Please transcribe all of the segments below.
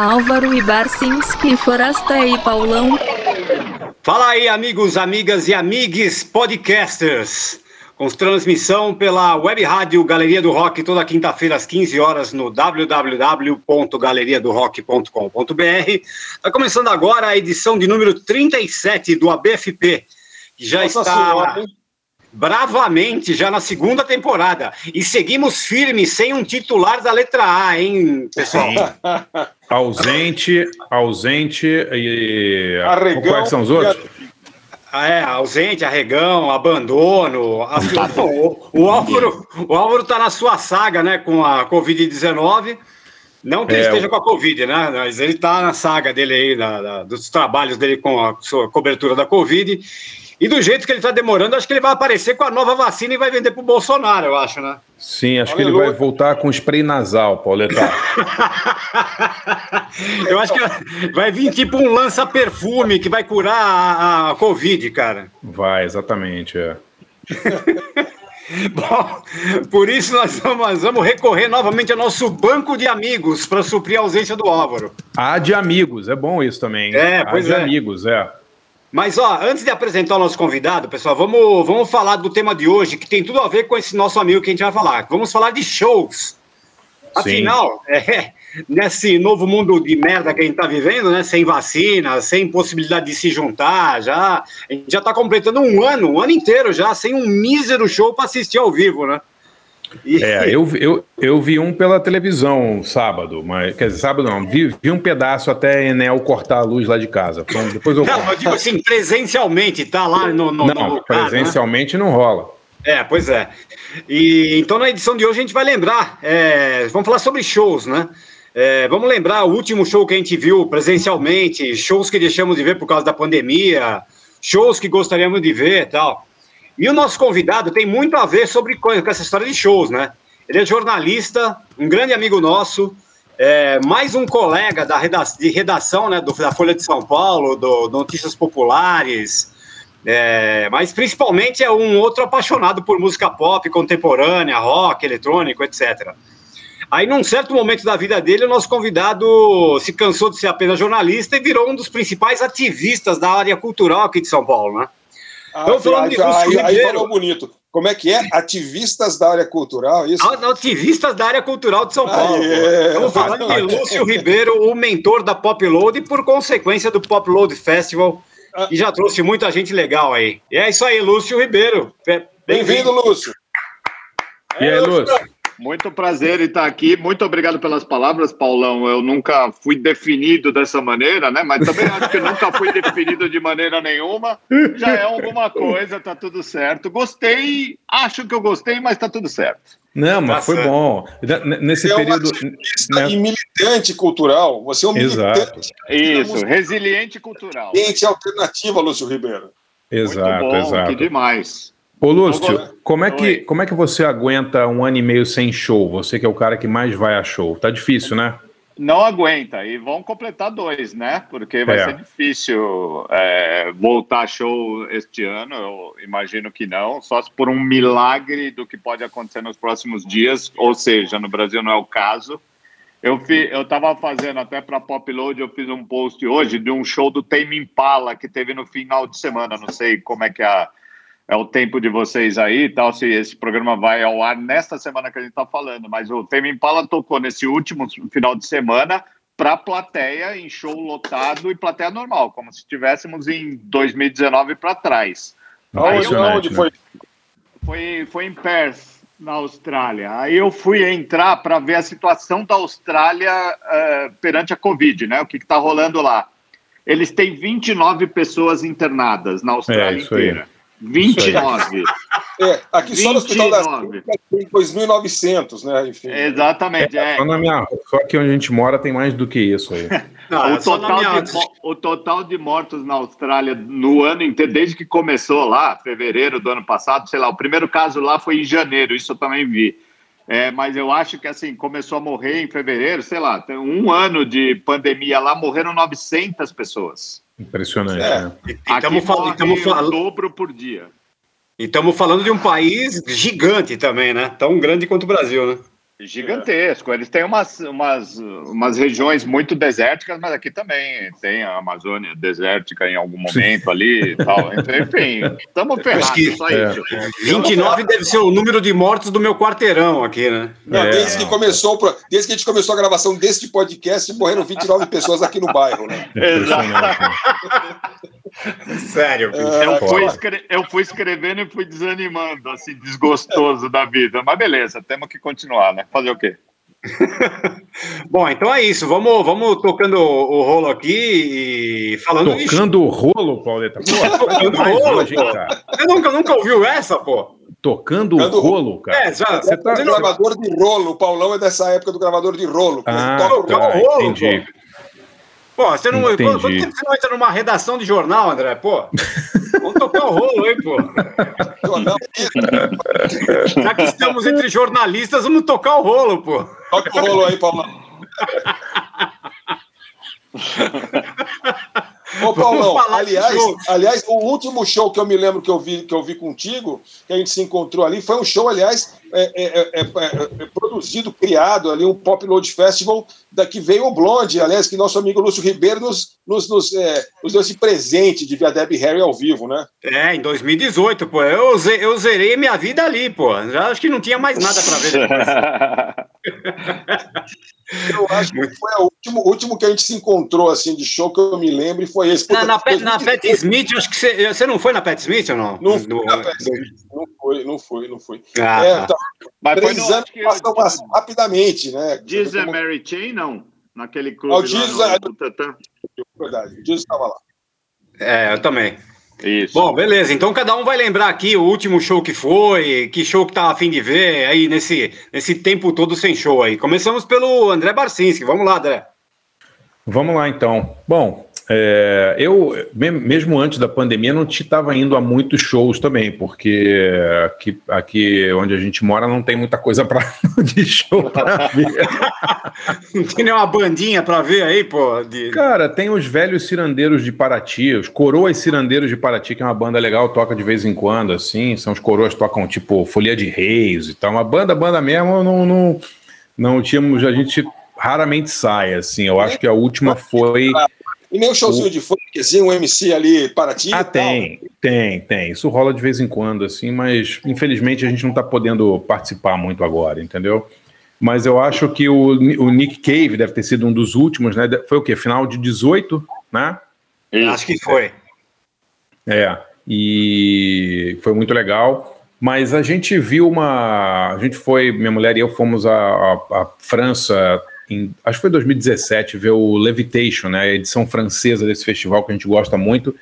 Álvaro e Barcinski, Forasta e Paulão. Fala aí, amigos, amigas e amigues podcasters. Com transmissão pela web rádio Galeria do Rock toda quinta-feira às 15 horas no www.galeriadorock.com.br. Está começando agora a edição de número 37 do ABFP, que já Nossa está senhora, bravamente já na segunda temporada. E seguimos firmes sem um titular da letra A, hein, pessoal? ausente, ausente e. Arregão, Quais são os outros? Ah, é, ausente, arregão, abandono. A, o, o, Álvaro, o Álvaro tá na sua saga, né, com a Covid-19. Não que ele é, esteja com a Covid, né? Mas ele está na saga dele aí, na, na, dos trabalhos dele com a sua cobertura da Covid. E do jeito que ele está demorando, acho que ele vai aparecer com a nova vacina e vai vender para o Bolsonaro, eu acho, né? Sim, acho Aleluia. que ele vai voltar com spray nasal, Pauletar. eu acho que vai vir tipo um lança-perfume que vai curar a, a Covid, cara. Vai, exatamente, é. Bom, por isso nós vamos, nós vamos, recorrer novamente ao nosso banco de amigos para suprir a ausência do Álvaro. Ah, de amigos, é bom isso também. É, pois de é. amigos, é. Mas, ó, antes de apresentar o nosso convidado, pessoal, vamos, vamos falar do tema de hoje, que tem tudo a ver com esse nosso amigo que a gente vai falar. Vamos falar de shows. Afinal, é, nesse novo mundo de merda que a gente está vivendo, né, sem vacina, sem possibilidade de se juntar, já, a gente já está completando um ano, um ano inteiro já, sem um mísero show para assistir ao vivo, né? É, eu, eu, eu vi um pela televisão sábado, mas quer dizer, sábado não, vi, vi um pedaço até Enel cortar a luz lá de casa. Então, depois eu não, eu digo assim, presencialmente, tá lá no. no não, no lugar, né? presencialmente né? não rola. É, pois é. E então na edição de hoje a gente vai lembrar, é, vamos falar sobre shows, né? É, vamos lembrar o último show que a gente viu presencialmente, shows que deixamos de ver por causa da pandemia, shows que gostaríamos de ver e tal. E o nosso convidado tem muito a ver sobre com essa história de shows, né? Ele é jornalista, um grande amigo nosso, é, mais um colega da redação, de redação né, do, da Folha de São Paulo, do, do Notícias Populares, é, mas principalmente é um outro apaixonado por música pop contemporânea, rock, eletrônico, etc. Aí, num certo momento da vida dele, o nosso convidado se cansou de ser apenas jornalista e virou um dos principais ativistas da área cultural aqui de São Paulo, né? Ah, falando aí, aí, aí falou bonito. Como é que é? Ativistas da área cultural, isso? Ativistas da área cultural de São Paulo. É. Estamos falando de Lúcio Ribeiro, o mentor da Pop Load e, por consequência, do Pop Load Festival, ah. que já trouxe muita gente legal aí. E é isso aí, Lúcio Ribeiro. Bem-vindo, Lúcio. E aí, Lúcio? Muito prazer em estar aqui. Muito obrigado pelas palavras, Paulão. Eu nunca fui definido dessa maneira, né? Mas também acho que nunca fui definido de maneira nenhuma. Já é alguma coisa, tá tudo certo. Gostei, acho que eu gostei, mas tá tudo certo. Não, mas tá foi bom. Nesse você período. É um né? e militante cultural. Você é um Exato. militante. Isso, resiliente cultural. Gente alternativa, Lúcio Ribeiro. Exato, Muito bom, exato. Que demais. Ô, Lúcio, como é, que, como é que você aguenta um ano e meio sem show? Você que é o cara que mais vai a show. Tá difícil, né? Não aguenta. E vão completar dois, né? Porque vai é. ser difícil é, voltar a show este ano. Eu imagino que não. Só por um milagre do que pode acontecer nos próximos dias. Ou seja, no Brasil não é o caso. Eu, fi, eu tava fazendo até para Popload, eu fiz um post hoje de um show do Tame Impala que teve no final de semana. Não sei como é que é a é o tempo de vocês aí tal, se esse programa vai ao ar nesta semana que a gente está falando, mas o Tame Impala tocou nesse último final de semana para plateia em show lotado e plateia normal, como se estivéssemos em 2019 para trás. Onde, onde foi? foi? Foi em Perth, na Austrália. Aí eu fui entrar para ver a situação da Austrália uh, perante a Covid, né? O que está rolando lá. Eles têm 29 pessoas internadas na Austrália é, inteira. Aí. 29. É, aqui 29. só no Hospital da Clínica tem 2.900, né? Enfim. Exatamente. É, é. Só, na minha, só aqui onde a gente mora tem mais do que isso aí. Não, o, total minha... de, o total de mortos na Austrália no ano inteiro, desde que começou lá, fevereiro do ano passado, sei lá, o primeiro caso lá foi em janeiro, isso eu também vi. É, mas eu acho que assim, começou a morrer em fevereiro, sei lá, tem um ano de pandemia lá, morreram 900 pessoas. Impressionante, é. né? Estamos falando, falando dobro por dia. E estamos falando de um país gigante também, né? Tão grande quanto o Brasil, né? Gigantesco. Eles têm umas, umas, umas regiões muito desérticas, mas aqui também tem a Amazônia desértica em algum momento Sim. ali e tal. Então, enfim, estamos ferrados, que, só é. isso. 29 deve ser o número de mortos do meu quarteirão aqui, né? Não, é. desde, que começou, desde que a gente começou a gravação deste podcast, morreram 29 pessoas aqui no bairro, né? Exato. Sério. É, eu, fui eu fui escrevendo e fui desanimando, assim, desgostoso da vida. Mas beleza, temos que continuar, né? Fazer o quê? Bom, então é isso. Vamos, vamos tocando o rolo aqui e falando Tocando o rolo, Pauleta? Pô, tocando o rolo, gente, cara. Você nunca, nunca ouviu essa, pô? Tocando o rolo, cara. É, já, você tá... gravador de rolo. O Paulão é dessa época do gravador de rolo. Ah, toca tá, o rolo, entendi. Pô. Pô, você não, Entendi. quando, quando você não entra numa redação de jornal, André? Pô, vamos tocar o rolo aí, pô. Já que estamos entre jornalistas, vamos tocar o rolo, pô. Toca o rolo aí, Paulo. Ô, Paulão, aliás, aliás, o último show que eu me lembro que eu vi, que eu vi contigo, que a gente se encontrou ali, foi um show, aliás, é, é, é, é produzido, criado ali, um Pop Load Festival, da que veio o Blonde, aliás, que nosso amigo Lúcio Ribeiro nos, nos, nos, nos deu esse presente de ver a Debbie Harry ao vivo, né? É, em 2018, pô. Eu, eu zerei minha vida ali, pô. Já acho que não tinha mais nada para ver Eu acho que foi o último, último que a gente se encontrou, assim, de show que eu me lembro, e foi esse. Na, na, Pat, na Pat Smith, acho que você, você não foi na Pat Smith ou não? Não, no, no, Smith, não foi, não foi, não foi. Ah, é, tá. tá. Mas três foi anos passam eu... rapidamente, né? Diz a Mary Chain, não? Naquele clube. O Diz, lá no, no Verdade, o Diz estava lá. É, eu também. Isso. Bom, beleza. Então cada um vai lembrar aqui o último show que foi, que show que tá a fim de ver aí nesse, nesse tempo todo sem show aí. Começamos pelo André Barcinski. Vamos lá, André. Vamos lá então. Bom, é, eu, mesmo antes da pandemia, não estava indo a muitos shows também, porque aqui, aqui onde a gente mora não tem muita coisa para de show ver. não tem nenhuma bandinha para ver aí, pô? De... Cara, tem os velhos cirandeiros de Paraty, os coroas cirandeiros de Paraty, que é uma banda legal, toca de vez em quando, assim. São os coroas tocam tipo Folia de Reis e tal. Uma banda, banda mesmo, não, não, não tínhamos, a gente raramente sai, assim. Eu acho que a última foi. E nem um showzinho o... de funk, assim, um MC ali para ti. Ah, tem, tem, tem. Isso rola de vez em quando, assim, mas infelizmente a gente não está podendo participar muito agora, entendeu? Mas eu acho que o, o Nick Cave deve ter sido um dos últimos, né? Foi o quê? Final de 18, né? Acho que foi. É, e foi muito legal. Mas a gente viu uma. A gente foi, minha mulher e eu fomos à França em, acho que foi 2017, ver o Levitation, né, a edição francesa desse festival que a gente gosta muito.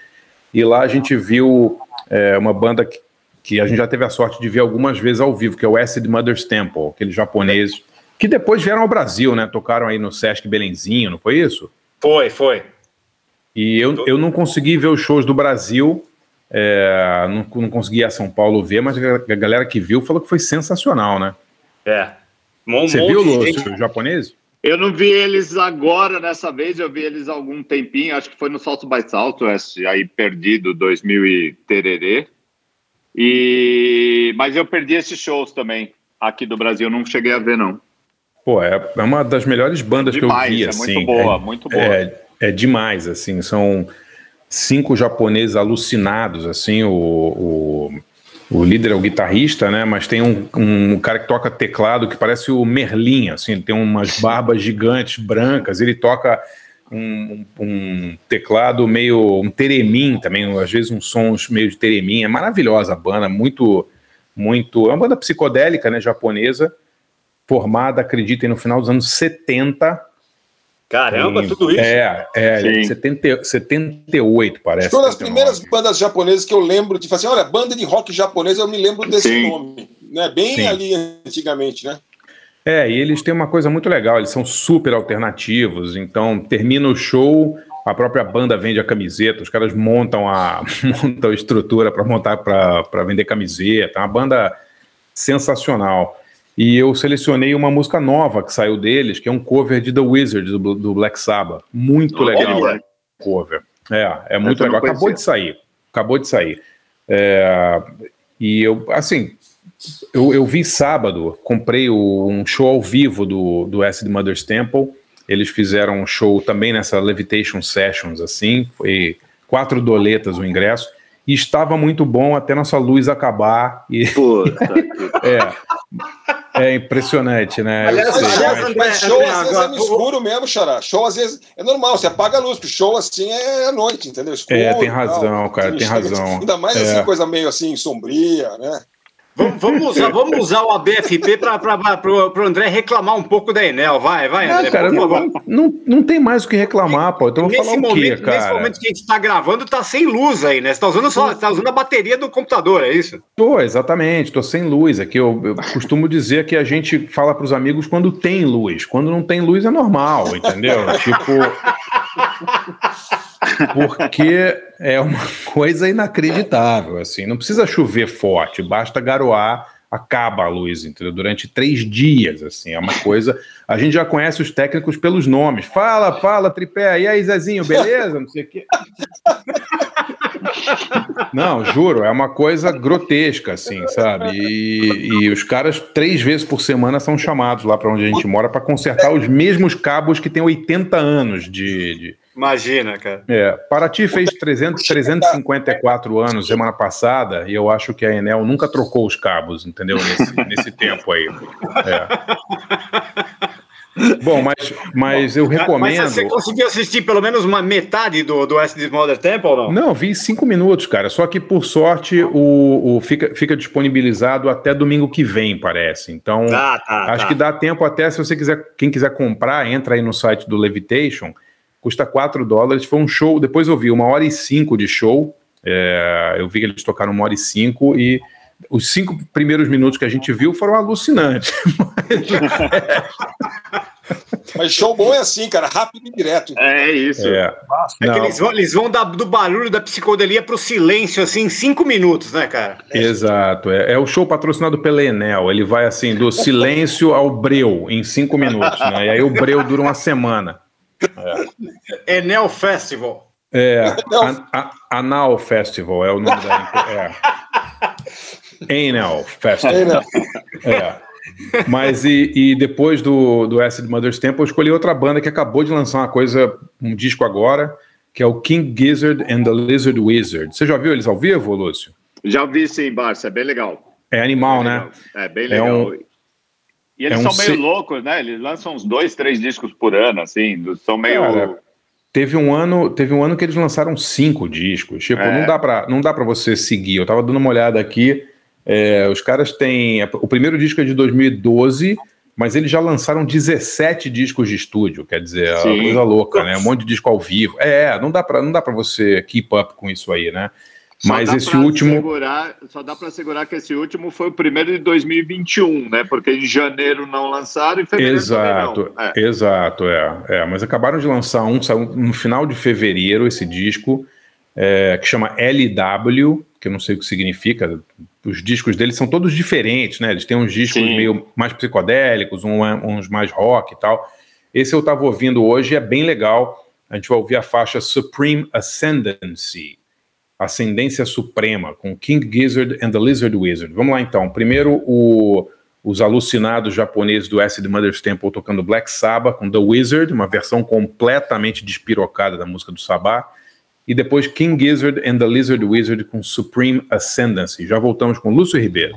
E lá a gente viu é, uma banda que, que, a gente já teve a sorte de ver algumas vezes ao vivo, que é o Acid Mother's Temple, aqueles japoneses, que depois vieram ao Brasil, né? Tocaram aí no Sesc Belenzinho, não foi isso? Foi, foi. E eu, eu não consegui ver os shows do Brasil, é, não, não consegui ir a São Paulo ver, mas a galera que viu falou que foi sensacional, né? É. Um Você viu, Lúcio, os japoneses? Eu não vi eles agora, dessa vez, eu vi eles há algum tempinho, acho que foi no Salto by Southwest, aí perdido, 2000 e tererê. E... Mas eu perdi esses shows também, aqui do Brasil, não cheguei a ver, não. Pô, é, é uma das melhores bandas demais, que eu vi, é assim. muito boa, é, muito boa. É, é demais, assim, são cinco japoneses alucinados, assim, o, o o líder é o guitarrista, né? Mas tem um, um cara que toca teclado que parece o Merlin, assim, ele tem umas barbas gigantes brancas, ele toca um, um, teclado meio um teremim também, às vezes uns sons meio de teremim. É maravilhosa a banda, muito, muito. É uma banda psicodélica, né? Japonesa, formada, acreditem, no final dos anos 70 Caramba, tudo isso? É, é, 70, 78, parece. Foi uma das primeiras bandas japonesas que eu lembro de falar assim: olha, banda de rock japonesa, eu me lembro desse Sim. nome. Né? Bem Sim. ali antigamente, né? É, e eles têm uma coisa muito legal, eles são super alternativos, então termina o show, a própria banda vende a camiseta, os caras montam a, montam a estrutura para montar para vender camiseta, é uma banda sensacional. E eu selecionei uma música nova que saiu deles, que é um cover de The Wizard, do, do Black Sabbath. Muito legal. Olha. Cover. É, é muito legal. Acabou de sair. Acabou de sair. É, e eu, assim, eu, eu vi sábado, comprei o, um show ao vivo do, do Acid Mother's Temple. Eles fizeram um show também nessa Levitation Sessions, assim, foi quatro doletas o ingresso. E estava muito bom até nossa luz acabar. E... Puta é, é impressionante, né? Aliás, sei, aliás mas... mas show às vezes é no escuro mesmo, Xará. Show às vezes é normal, você apaga a luz, porque show assim é à noite, entendeu? Escuro, é, tem razão, tal, cara, tem razão. Ainda mais é. assim, coisa meio assim, sombria, né? Vamos, vamos, usar, vamos usar o ABFP para o André reclamar um pouco da Enel. Vai, vai, André. Ah, cara, não, não, não, tem mais o que reclamar, pô. Então nesse, falar momento, quê, cara? nesse momento que a gente está gravando, tá sem luz aí, né? Você está usando, só, tá usando a bateria do computador, é isso? Tô, exatamente. Tô sem luz aqui. Eu, eu costumo dizer que a gente fala para os amigos quando tem luz. Quando não tem luz é normal, entendeu? tipo. Porque é uma coisa inacreditável, assim, não precisa chover forte, basta garoar, acaba a luz, entendeu? Durante três dias, assim, é uma coisa. A gente já conhece os técnicos pelos nomes. Fala, fala, tripé, e aí, Zezinho, beleza? Não sei o quê. Não, juro, é uma coisa grotesca, assim, sabe? E, e os caras, três vezes por semana, são chamados lá para onde a gente mora para consertar os mesmos cabos que têm 80 anos de, de Imagina, cara. É, Paraty fez 300, 354 anos semana passada e eu acho que a Enel nunca trocou os cabos, entendeu? Nesse, nesse tempo aí. É. Bom, mas, mas eu recomendo. Mas você conseguiu assistir pelo menos uma metade do, do SD Mother Temple ou não? Não, vi cinco minutos, cara. Só que por sorte o, o fica, fica disponibilizado até domingo que vem, parece. Então, tá, tá, acho tá. que dá tempo até se você quiser, quem quiser comprar, entra aí no site do Levitation custa 4 dólares. Foi um show, depois eu vi uma hora e cinco de show. É, eu vi que eles tocaram uma hora e cinco e os cinco primeiros minutos que a gente viu foram alucinantes. Mas show bom é assim, cara, rápido e direto. É isso. É, é que eles vão, eles vão da, do barulho da psicodelia para o silêncio, assim, em cinco minutos, né, cara? Exato. É, é, o show patrocinado pela Enel. Ele vai, assim, do silêncio ao breu em cinco minutos, né? E aí o breu dura uma semana. É. Enel Festival. É, Anal Festival é o nome da. É. Anal Festival. É. Mas e, e, depois do, do Acid Mother's Temple, eu escolhi outra banda que acabou de lançar uma coisa, um disco agora, que é o King Gizzard and the Lizard Wizard. Você já viu eles ao vivo, Lúcio? Já vi sim, Barça, é bem legal. É animal, é né? Legal. É bem legal. É um, e eles é um são meio loucos, né? Eles lançam uns dois, três discos por ano, assim, são meio. Cara, teve um ano, teve um ano que eles lançaram cinco discos. Tipo, é. não dá para, não dá para você seguir. Eu tava dando uma olhada aqui. É, os caras têm. O primeiro disco é de 2012, mas eles já lançaram 17 discos de estúdio. Quer dizer, uma coisa louca, né? Um monte de disco ao vivo. É, não dá para, não dá para você keep up com isso aí, né? Mas esse último. Segurar, só dá para segurar que esse último foi o primeiro de 2021, né? Porque em janeiro não lançaram e fevereiro exato, não. É. Exato, é, é. Mas acabaram de lançar um, saiu no final de fevereiro esse disco, é, que chama LW, que eu não sei o que significa. Os discos deles são todos diferentes, né? Eles têm uns discos Sim. meio mais psicodélicos, um, uns mais rock e tal. Esse eu estava ouvindo hoje é bem legal. A gente vai ouvir a faixa Supreme Ascendancy Ascendência Suprema, com King Gizzard and the Lizard Wizard. Vamos lá então. Primeiro, o, os alucinados japoneses do Acid Mother's Temple tocando Black Sabbath com The Wizard, uma versão completamente despirocada da música do Sabá. E depois King Gizzard and the Lizard Wizard com Supreme Ascendancy. Já voltamos com Lúcio Ribeiro.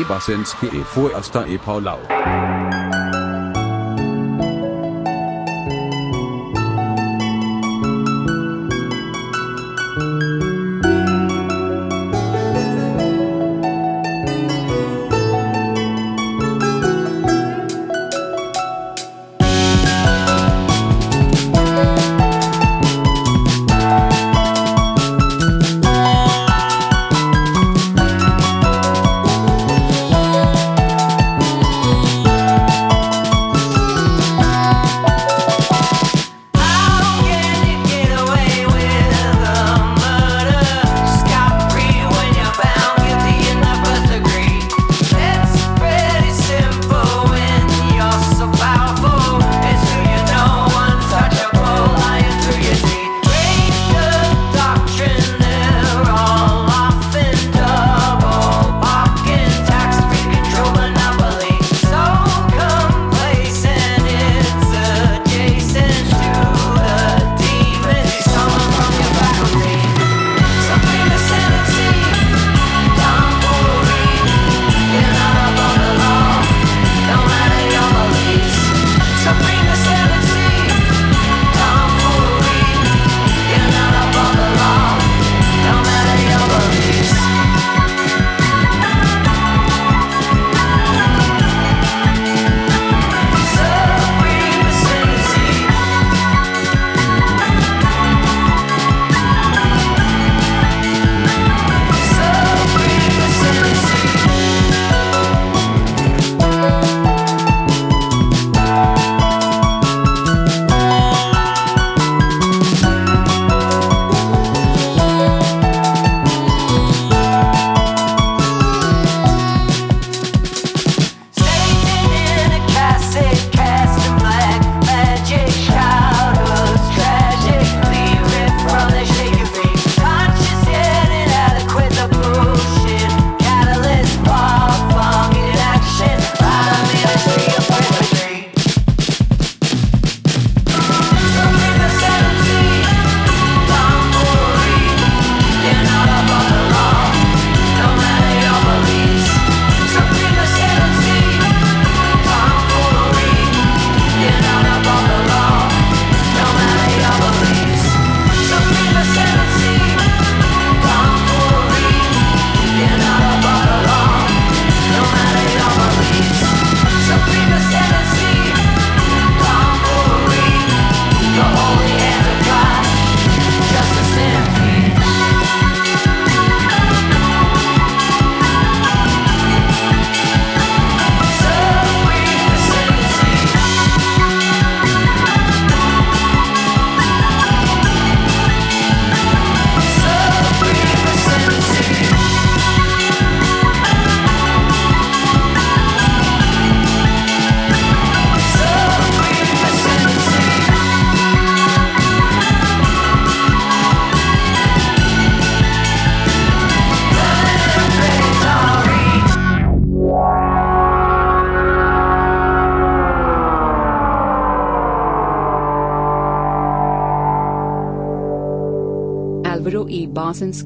Ebasinski e Foerster e Paulau.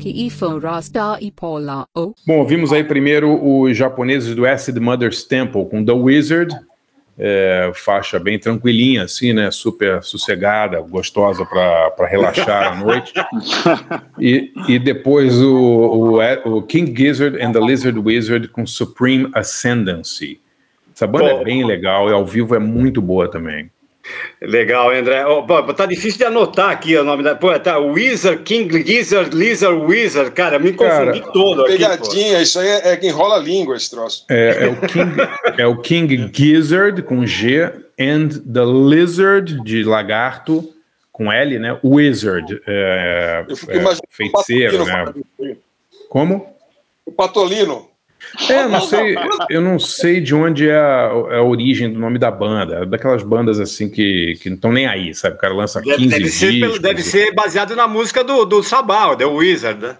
E e Paula O. Bom, vimos aí primeiro os japoneses do Acid Mother's Temple com The Wizard, é, faixa bem tranquilinha, assim, né? Super sossegada, gostosa para relaxar à noite. E, e depois o, o, o, King Gizzard and the Lizard Wizard com Supreme Ascendancy. Essa banda é bem legal e ao vivo é muito boa também. Legal, André. Oh, tá difícil de anotar aqui o nome da. Pô, tá Wizard, King Gizzard, Lizard Wizard. Cara, me confundi Cara, todo aqui. Pegadinha, pô. isso aí é, é que enrola a língua esse troço. É, é, o King, é o King Gizzard com G and the Lizard de lagarto com L, né? Wizard. É, Eu fico é, feiticeiro, né? Como? O Patolino. É, não sei, eu não sei de onde é a, é a, origem do nome da banda. É daquelas bandas assim que, que não estão nem aí, sabe? O cara lança 15 deve, ser, discos. Deve ser baseado na música do, do Sabá, The Wizard, né?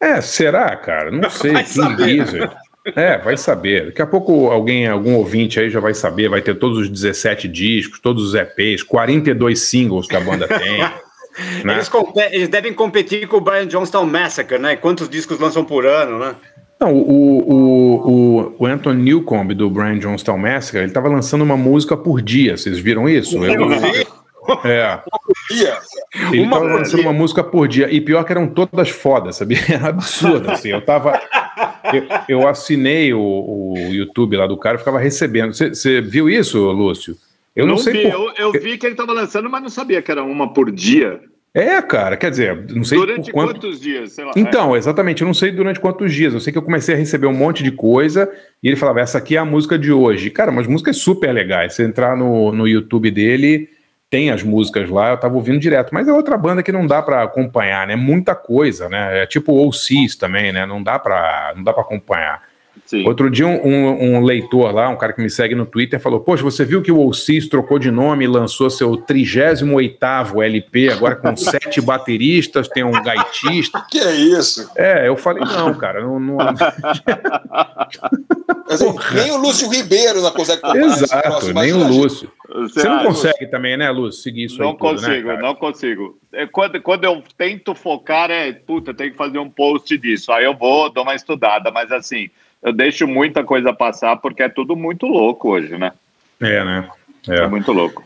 É, será, cara? Não sei. Vai King Wizard. É, vai saber. Daqui a pouco alguém, algum ouvinte aí já vai saber, vai ter todos os 17 discos, todos os EPs, 42 singles que a banda tem. né? eles, eles, devem competir com o Brian Johnston Massacre, né? Quantos discos lançam por ano, né? Não, o, o, o, o Anthony Newcomb do Brian Jonestown Massacre, ele tava lançando uma música por dia, vocês viram isso? Eu, eu vi. É. Ele uma tava lançando uma música por dia. E pior que eram todas fodas, sabia? Era absurdo, assim. Eu tava. Eu, eu assinei o, o, YouTube lá do cara e ficava recebendo. Você viu isso, Lúcio? Eu não, não sei. Vi. Por... Eu, eu, vi que ele tava lançando, mas não sabia que era uma por dia. É, cara, quer dizer, não sei durante quanto... quantos dias, sei lá. Então, é. exatamente, eu não sei durante quantos dias. Eu sei que eu comecei a receber um monte de coisa e ele falava, essa aqui é a música de hoje. Cara, mas músicas super legais. Você entrar no, no YouTube dele, tem as músicas lá, eu tava ouvindo direto, mas é outra banda que não dá para acompanhar, né? Muita coisa, né? É tipo o Cis também, né? Não dá para não dá para acompanhar. Sim. Outro dia, um, um, um, leitor lá, um cara que me segue no Twitter, falou: Poxa, você viu que o Olsis trocou de nome e lançou seu 38 LP, agora com sete bateristas, tem um gaitista. Que é isso? É, eu falei: Não, cara, não. não... Assim, nem o Lúcio Ribeiro não consegue Exato, nem o Lúcio. Você, você não consegue também, né, Lúcio, seguir isso Não aí consigo, tudo, né, não consigo. É, quando, quando eu tento focar, é, puta, tem que fazer um post disso. Aí eu vou, dou uma estudada, mas assim eu deixo muita coisa passar porque é tudo muito louco hoje, né? É, né? É, é muito louco.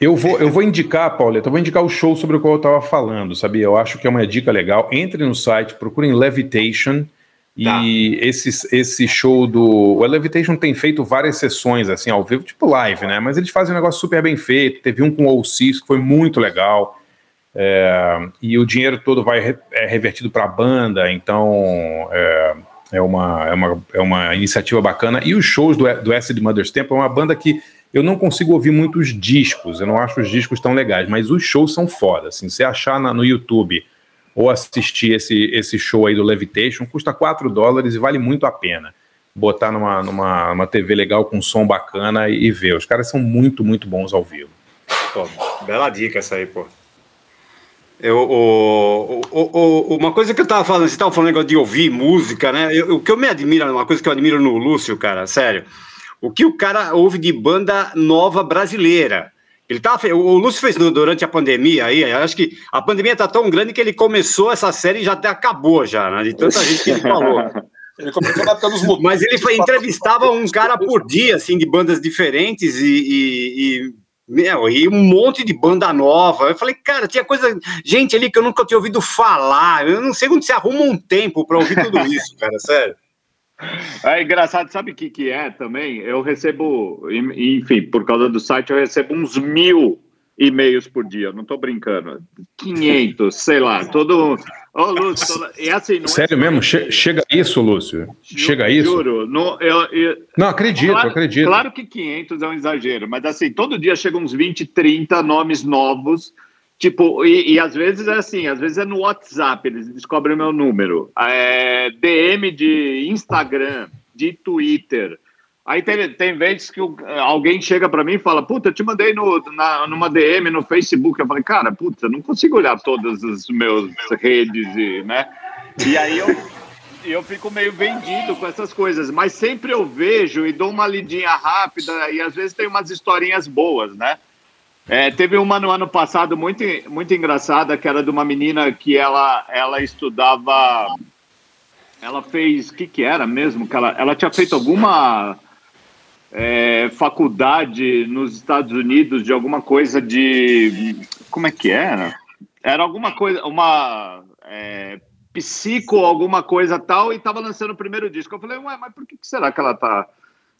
Eu vou, eu vou indicar, Pauleta, eu vou indicar o show sobre o qual eu estava falando, sabia? Eu acho que é uma dica legal. Entre no site, procurem Levitation. E tá. esse, esse show do. O Levitation tem feito várias sessões, assim, ao vivo, tipo live, né? Mas eles fazem um negócio super bem feito. Teve um com o OCs que foi muito legal. É, e o dinheiro todo vai é revertido para a banda, então é, é uma, é uma, é uma iniciativa bacana. E os shows do, do Acid Mother's Temple é uma banda que eu não consigo ouvir muitos discos, eu não acho os discos tão legais, mas os shows são foda. Assim, se achar na, no YouTube ou assistir esse, esse show aí do Levitation, custa 4 dólares e vale muito a pena. Botar numa, numa, numa TV legal com som bacana e, e ver. Os caras são muito, muito bons ao vivo. Pô, bela dica essa aí, pô. Eu, o, o, o, uma coisa que eu tava falando, você tava falando negócio de ouvir música, né? Eu, o que eu me admiro, uma coisa que eu admiro no Lúcio, cara, sério. O que o cara ouve de banda nova brasileira. Ele tava, o Lúcio fez durante a pandemia aí, acho que a pandemia tá tão grande que ele começou essa série e já até acabou já, né? De tanta gente que ele falou. Ele começou na época dos Mas ele foi, entrevistava um cara por dia, assim, de bandas diferentes e, e, e meu, e um monte de banda nova. Eu falei, cara, tinha coisa, gente ali que eu nunca tinha ouvido falar. Eu não sei onde se arruma um tempo para ouvir tudo isso, cara, sério. É engraçado, sabe o que, que é também? Eu recebo, enfim, por causa do site, eu recebo uns mil e-mails por dia, não tô brincando. 500, sei lá, todo. Ô, Lúcio, é assim, não é Sério é mesmo? Che chega isso, Lúcio? chega isso? Juro. Não, eu, eu... não acredito, claro, acredito. Claro que 500 é um exagero, mas assim, todo dia chegam uns 20, 30 nomes novos. Tipo, e, e, às vezes é assim, às vezes é no WhatsApp, eles descobrem meu número. É, DM de Instagram, de Twitter. Aí tem, tem vezes que o, alguém chega para mim e fala: Puta, eu te mandei no, na, numa DM no Facebook. Eu falei: Cara, puta, não consigo olhar todas as meus redes, e, né? E aí eu, eu fico meio vendido com essas coisas. Mas sempre eu vejo e dou uma lidinha rápida e às vezes tem umas historinhas boas, né? É, teve uma no ano passado muito, muito engraçada que era de uma menina que ela, ela estudava. Ela fez. O que, que era mesmo? Que ela, ela tinha feito alguma é, faculdade nos Estados Unidos de alguma coisa de. Como é que era? Era alguma coisa, uma é, psico, alguma coisa tal, e estava lançando o primeiro disco. Eu falei, ué, mas por que será que ela tá.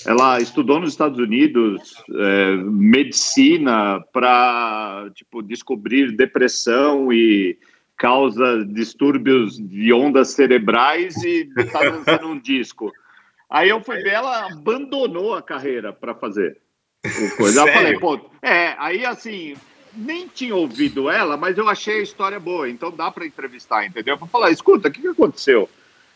Ela estudou nos Estados Unidos é, medicina para tipo descobrir depressão e causa distúrbios de ondas cerebrais e está lançando um disco. Aí eu fui ver, ela abandonou a carreira para fazer o coisa. Eu falei, pô, é, aí assim, nem tinha ouvido ela, mas eu achei a história boa, então dá para entrevistar, entendeu? Para falar, escuta, o que, que aconteceu?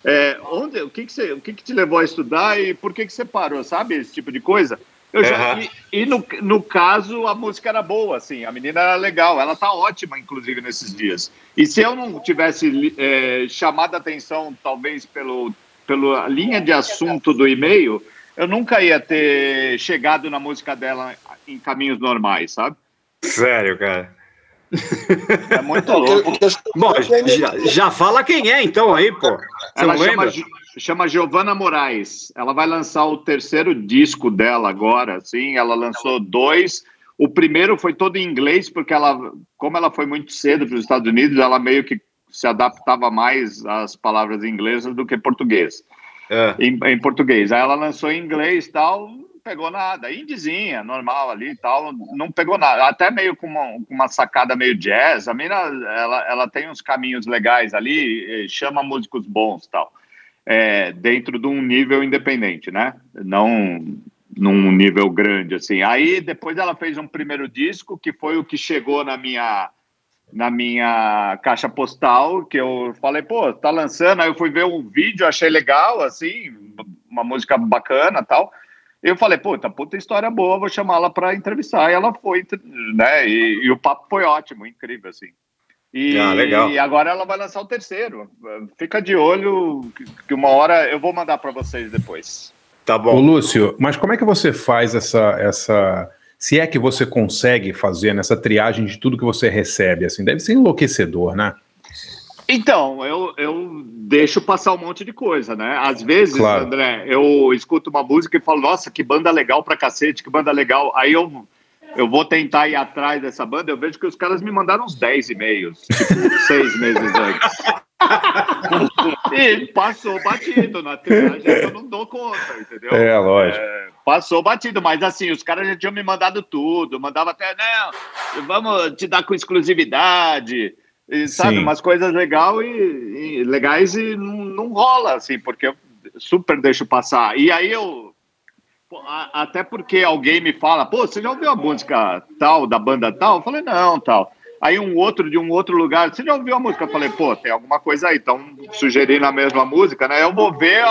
É, onde, o que, que, você, o que, que te levou a estudar e por que, que você parou, sabe? Esse tipo de coisa. Eu já, uhum. E, e no, no caso, a música era boa, assim, a menina era legal, ela tá ótima, inclusive, nesses dias. E se eu não tivesse é, chamado a atenção, talvez pelo pela linha de assunto do e-mail, eu nunca ia ter chegado na música dela em caminhos normais, sabe? Sério, cara. É muito louco. Bom, já, já, fala quem é, então, aí, pô. Você ela chama chama Giovana Moraes. Ela vai lançar o terceiro disco dela agora, sim. Ela lançou dois. O primeiro foi todo em inglês, porque ela, como ela foi muito cedo para os Estados Unidos, ela meio que se adaptava mais às palavras inglesas do que português. É. Em, em, português. Aí ela lançou em inglês tal, não pegou nada. Indizinha, normal ali e tal, não pegou nada. Até meio com uma, uma, sacada meio jazz. A mina, ela, ela tem uns caminhos legais ali, chama músicos bons tal é, dentro de um nível independente, né? Não num nível grande assim. Aí depois ela fez um primeiro disco que foi o que chegou na minha na minha caixa postal, que eu falei, pô, tá lançando, aí eu fui ver um vídeo, achei legal, assim, uma música bacana tal. Eu falei, puta, puta história boa, vou chamá-la para entrevistar. E ela foi, né? E, e, o papo foi ótimo, incrível, assim. E, ah, legal. e agora ela vai lançar o terceiro. Fica de olho, que uma hora eu vou mandar para vocês depois. Tá bom. Ô, Lúcio, mas como é que você faz essa, essa. Se é que você consegue fazer nessa triagem de tudo que você recebe? Assim, deve ser enlouquecedor, né? Então, eu, eu deixo passar um monte de coisa, né? Às vezes, claro. André, eu escuto uma música e falo, nossa, que banda legal pra cacete, que banda legal. Aí eu eu vou tentar ir atrás dessa banda, eu vejo que os caras me mandaram uns 10 e-mails, tipo, seis meses antes. e passou batido na triagem, eu não dou conta, entendeu? É, lógico. É, passou batido, mas assim, os caras já tinham me mandado tudo, mandava até, não, vamos te dar com exclusividade, e, sabe, Sim. umas coisas legal e, e legais e não, não rola, assim, porque eu super deixo passar. E aí eu até porque alguém me fala, pô, você já ouviu a música tal, da banda tal? Eu falei, não, tal. Aí um outro de um outro lugar, você já ouviu a música? Eu falei, pô, tem alguma coisa aí, então sugerindo a mesma música, né? Eu vou ver,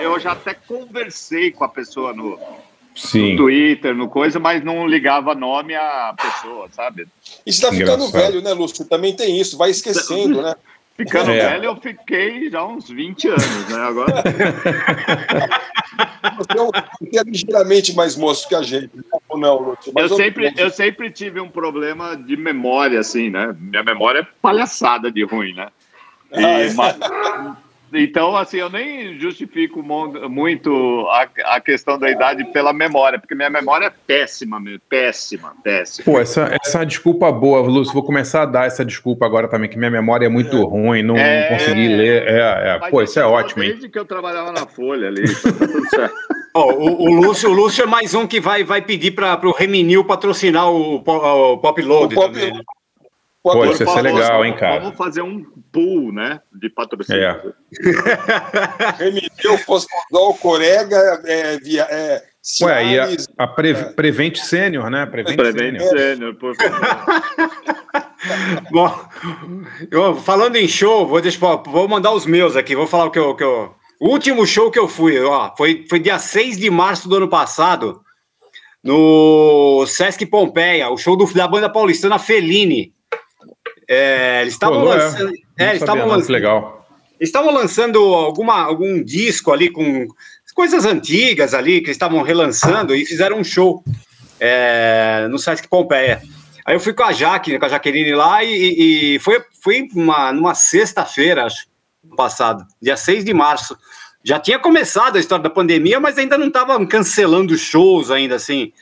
eu já até conversei com a pessoa no, no, Twitter, no coisa, mas não ligava nome à pessoa, sabe? E você tá ficando velho, né, Lúcio? Também tem isso, vai esquecendo, né? Ficando é. velho, eu fiquei já uns 20 anos, né? Agora. Você é ligeiramente mais moço que a gente, né? ou não, Lúcio? Eu sempre, eu sempre tive um problema de memória, assim, né? Minha memória é palhaçada de ruim, né? E, ah, é. mas, então, assim, eu nem justifico muito a, a, questão da idade pela memória, porque minha memória é péssima, péssima, péssima. Pô, essa, essa disculpa boa, Lúcio. Vou começar a dar essa desculpa agora também, que minha memória é muito é. ruim, não, é, não consegui ler. É, é. Pô, isso é ótimo, hein? Desde que eu trabalhava na Folha ali, tá tudo certo. Oh, o, o, Lúcio, o Lúcio é mais um que vai, vai pedir para o Reminil patrocinar o, o Pop Load. O Pop, né? Pô, isso ia ser legal, hein, cara? Vamos fazer um pool, né, de patrocínio. É. Remiteu, Fosfodol, Corega, é, via, é, Ué, aí a, a Pre, é. Prevent Sênior, né? Prevent, Prevent Sênior, por favor. Bom, eu, falando em show, vou, deixar, vou mandar os meus aqui, vou falar o que eu... Que eu o último show que eu fui, ó, foi, foi dia 6 de março do ano passado, no Sesc Pompeia, o show do, da banda paulistana Fellini. É, eles estavam lançando. É, é eles estavam lançando. Legal. estavam lançando alguma, algum disco ali com coisas antigas ali que eles estavam relançando e fizeram um show é, no Sesc Pompeia. Aí eu fui com a Jaque, com a Jaqueline lá e, e foi, foi uma, numa sexta-feira, acho, passado, dia 6 de março. Já tinha começado a história da pandemia, mas ainda não estavam cancelando shows ainda assim.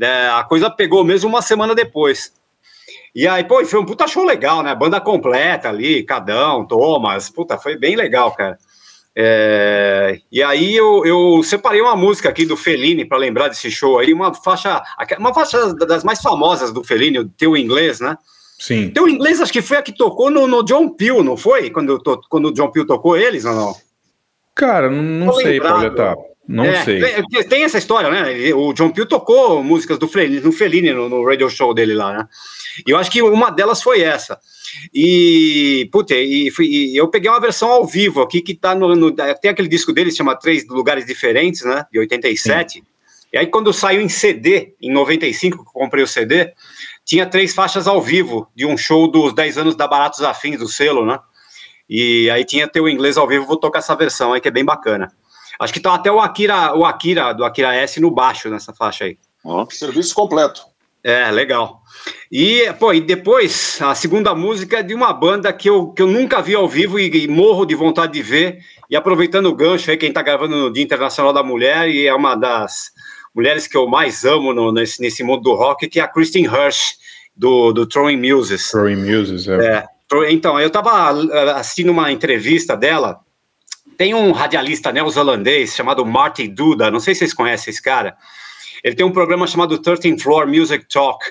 É, a coisa pegou mesmo uma semana depois. E aí, pô, foi um puta show legal, né? Banda completa ali, Cadão, Thomas, puta, foi bem legal, cara. É, e aí eu, eu, separei uma música aqui do Fellini para lembrar desse show aí, uma faixa, uma faixa das mais famosas do Fellini, o Teu Inglês, né? Sim. Teu Inglês acho que foi a que tocou no, no John Peel, não foi? Quando, quando o John Peel tocou eles ou não? Cara, não, não sei, Pauleta. Não é, sei. Tem, tem, essa história, né? O John Peel tocou músicas do Fellini, no Fellini, no, no radio show dele lá, né? E eu acho que uma delas foi essa. E, putz, e, e, eu peguei uma versão ao vivo aqui que tá no, no, Tem aquele disco dele, chama Três Lugares Diferentes, né? De 87. Sim. E aí, quando saiu em CD, em 95, que eu comprei o CD, tinha três faixas ao vivo de um show dos 10 anos da Baratos Afins, do selo, né? E aí tinha teu inglês ao vivo, vou tocar essa versão aí, que é bem bacana. Acho que tá até o Akira, o Akira, do Akira S no baixo nessa faixa aí. Ó, serviço completo. É, legal. E, pô, e depois, a segunda música é de uma banda que eu, que eu nunca vi ao vivo e, e morro de vontade de ver. E aproveitando o gancho aí, quem tá gravando no Dia Internacional da Mulher, e é uma das mulheres que eu mais amo no, nesse, nesse mundo do rock, que é a Christine Hirsch, do, do Throwing Muses. Throwing Muses, é. é. Então, eu tava assistindo uma entrevista dela, tem um radialista neozelandês chamado Marty Duda, não sei se vocês conhecem esse cara, ele tem um programa chamado 13th Floor Music Talk,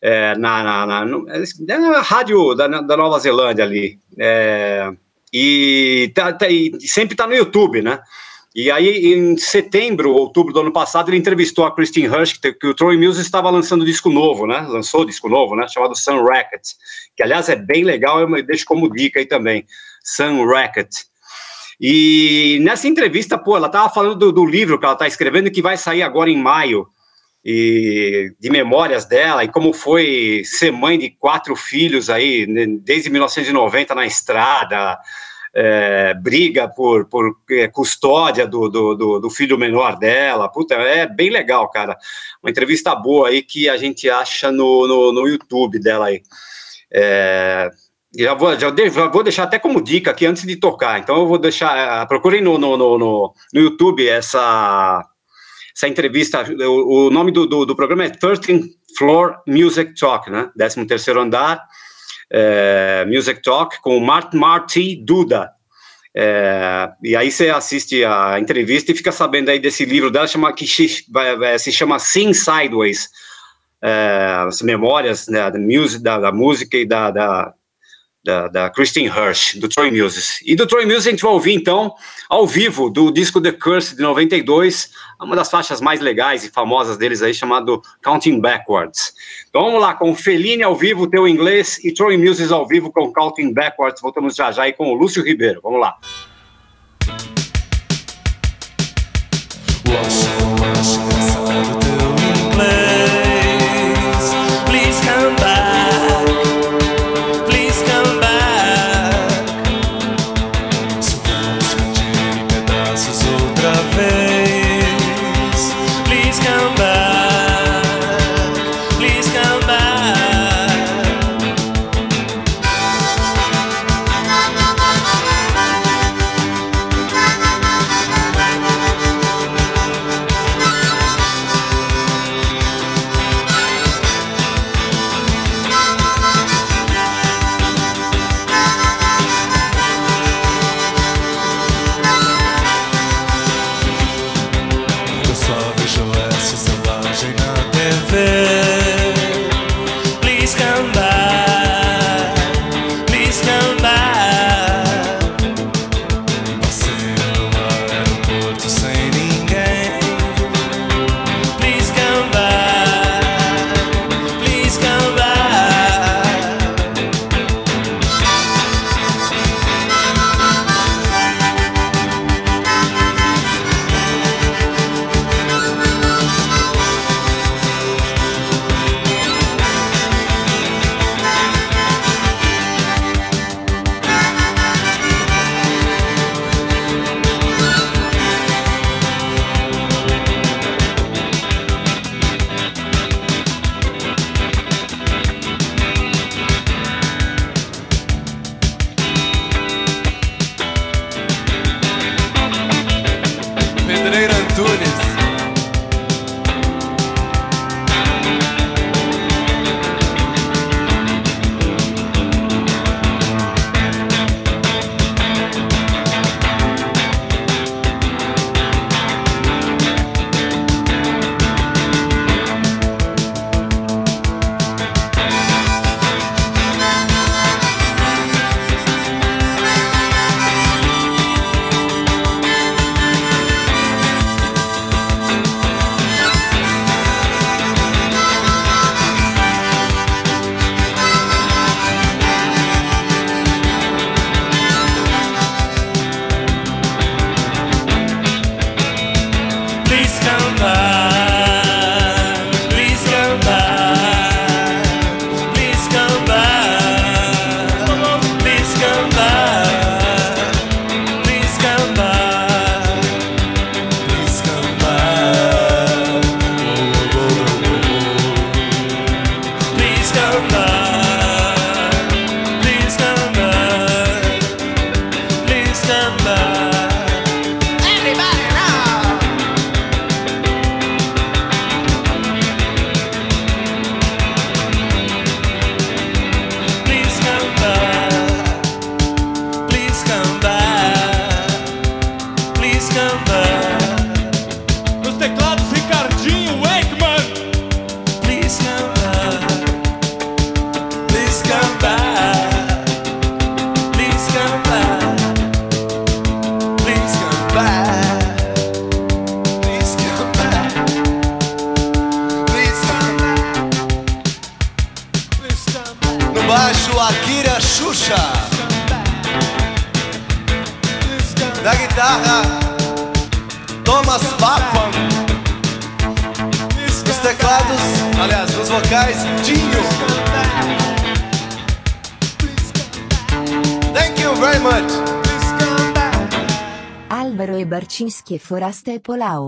é, na, na, na, no, é na rádio da, da, Nova Zelândia ali. É, e, tá, tá, e sempre está no YouTube, né? E aí, em setembro, outubro do ano passado, ele entrevistou a Christine Hirsch, que, que o Troy Mills estava lançando disco novo, né? Lançou disco novo, né? Chamado Sun Racket, que aliás é bem legal, eu deixo como dica aí também. Sun Racket. E nessa entrevista, pô, ela estava falando do, do livro que ela está escrevendo, que vai sair agora em maio, e de memórias dela e como foi ser mãe de quatro filhos aí né, desde 1990 na estrada, é, briga por, por é, custódia do, do, do, filho menor dela. Puta, é bem legal, cara. Uma entrevista boa aí que a gente acha no, no, no YouTube dela aí. É, já vou, já, já vou deixar até como dica aqui antes de tocar. Então eu vou deixar. É, procurem no, no, no, no YouTube essa essa entrevista, o, o nome do, do, do, programa é 13th Floor Music Talk, né? 13 terceiro andar, é, Music Talk, com o Mart Marty Duda. É, e aí você assiste a entrevista e fica sabendo aí desse livro dela, chama, que se chama Sing Sideways, é, as memórias né, da, da, da música e da, da da, da Christine Hirsch, do Troy Muses E do Troy Muses a gente vai ouvir, então, ao vivo, do disco The Curse, de 92, uma das faixas mais legais e famosas deles aí, chamado Counting Backwards. Então vamos lá, com Feline ao vivo, teu inglês, e Troy Muses ao vivo com Counting Backwards. Voltamos já já aí com o Lúcio Ribeiro. Vamos lá. What's, what's, what's, Forasta e Polau.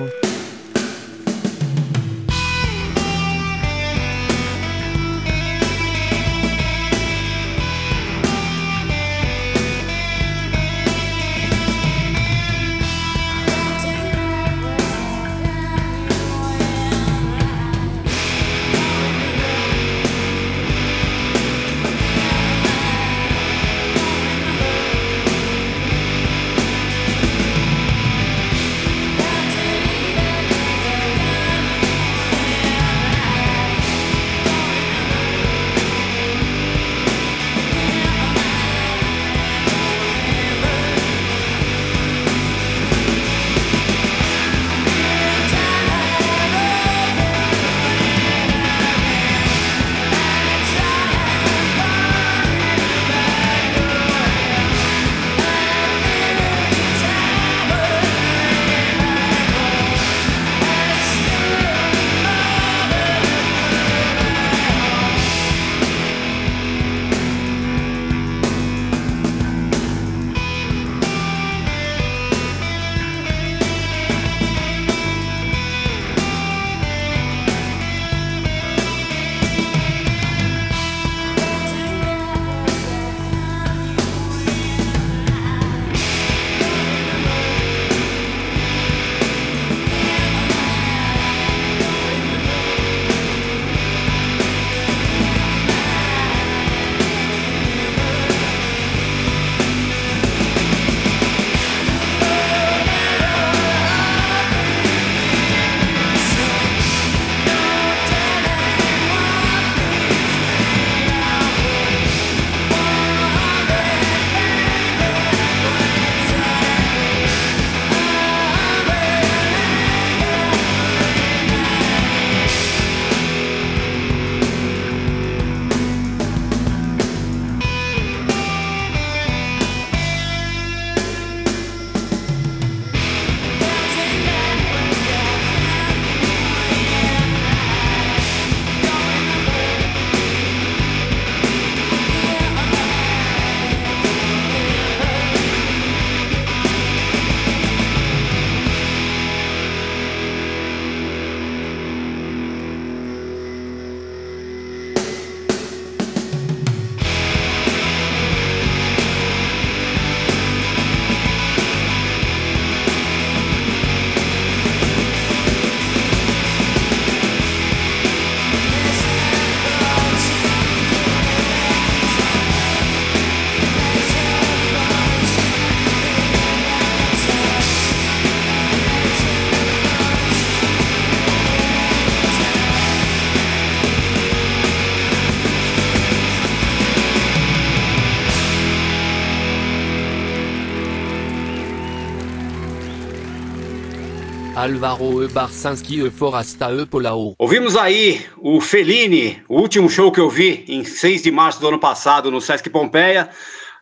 Alvaro E. Barsanski E. Forasta E. Polao. Ouvimos aí o Fellini, o último show que eu vi em 6 de março do ano passado no Sesc Pompeia,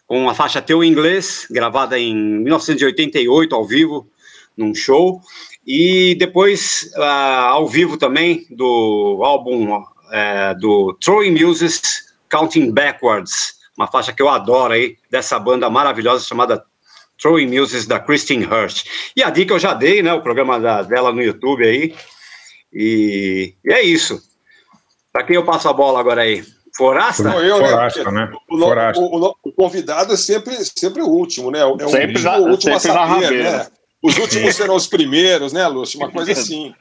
com a faixa Teu Inglês, gravada em 1988 ao vivo, num show. E depois, uh, ao vivo também, do álbum uh, do Throwing Muses, Counting Backwards, uma faixa que eu adoro aí, dessa banda maravilhosa chamada Throwing Muses da Christine Hurst. E a dica eu já dei, né? O programa da, dela no YouTube aí. E, e é isso. Para quem eu passo a bola agora aí? Forasta? Não, eu, Forasta, né? né? O, Forasta. o- o- o convidado é sempre, sempre o último, né? É o Sempre último, na- o último a sempre na saber, né? Os últimos serão os primeiros, né, Lúcio? Uma coisa assim.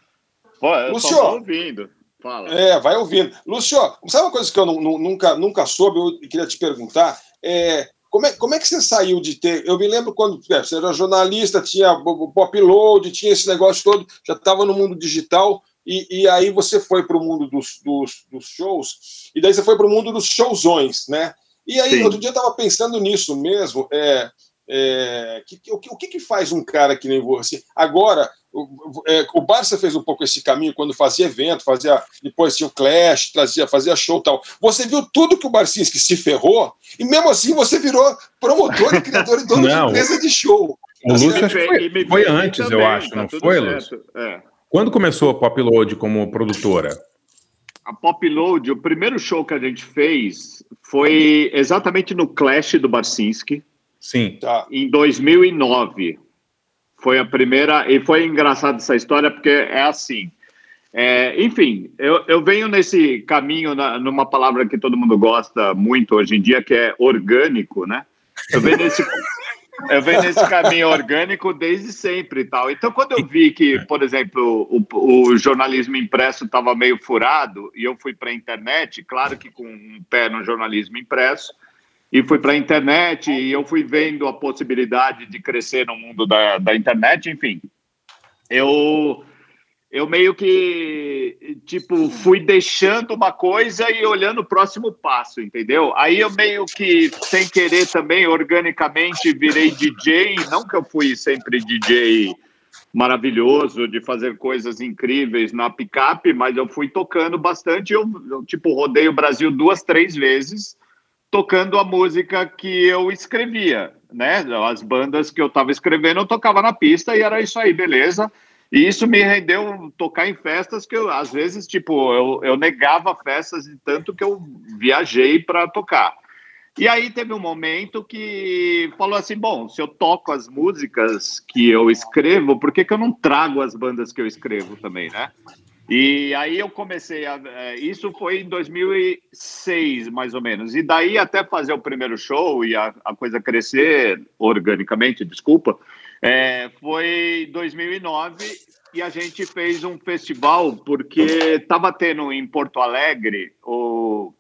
Pô, eu Lúcio. tô ouvindo. Fala. É, vai ouvindo. Lúcio, sabe uma coisa que eu nu- nu- nunca, nunca soube, eu queria te perguntar? É, como, é, como é que você saiu de ter. Eu me lembro quando é, você era jornalista, tinha o pop load, tinha esse negócio todo, já estava no mundo digital, e, e aí você foi para o mundo dos, dos, dos shows, e daí você foi para o mundo dos showzões, né? E aí, Sim. outro dia eu estava pensando nisso mesmo. É, é, que- que- o, que, o que faz um cara que nem você? Agora, o, é, o Barça fez um pouco esse caminho quando fazia evento, fazia depois tinha o Clash, trazia, fazia show e tal. Você viu tudo que o Barcinski se ferrou e mesmo assim você virou promotor e criador e dono de Não. empresa de show. O Lúcio acho que me- foi, foi antes, eu também, acho, tá não foi, certo. Lúcio? É. Quando começou a Pop Load como produtora? A Pop Load, o primeiro show que a gente fez foi exatamente no Clash do Barcinski, Sim. Tá. em 2009. Foi a primeira, e foi engraçado essa história porque é assim. É, enfim, eu, eu venho nesse caminho, na- numa palavra que todo mundo gosta muito hoje em dia, que é orgânico, né? Eu venho nesse, eu venho nesse caminho orgânico desde sempre e tal. Então, quando eu vi que, por exemplo, o, o jornalismo impresso estava meio furado e eu fui para a internet, claro que com um pé no jornalismo impresso, e fui para a internet e eu fui vendo a possibilidade de crescer no mundo da, da internet, enfim. Eu eu meio que tipo fui deixando uma coisa e olhando o próximo passo, entendeu? Aí eu meio que sem querer também organicamente virei DJ, não que eu fui sempre DJ maravilhoso de fazer coisas incríveis na picape, mas eu fui tocando bastante, eu, eu tipo rodei o Brasil duas, três vezes tocando a música que eu escrevia, né? As bandas que eu estava escrevendo, eu tocava na pista e era isso aí, beleza? E isso me rendeu tocar em festas que eu, às vezes, tipo, eu, eu negava festas de tanto que eu viajei para tocar. E aí teve um momento que falou assim, bom, se eu toco as músicas que eu escrevo, por que, que eu não trago as bandas que eu escrevo também, né? E aí eu comecei a. eh, Isso foi em 2006, mais ou menos. E daí até fazer o primeiro show e a, a coisa crescer organicamente, desculpa, eh, foi em 2009 e a gente fez um festival porque estava tendo em Porto Alegre o,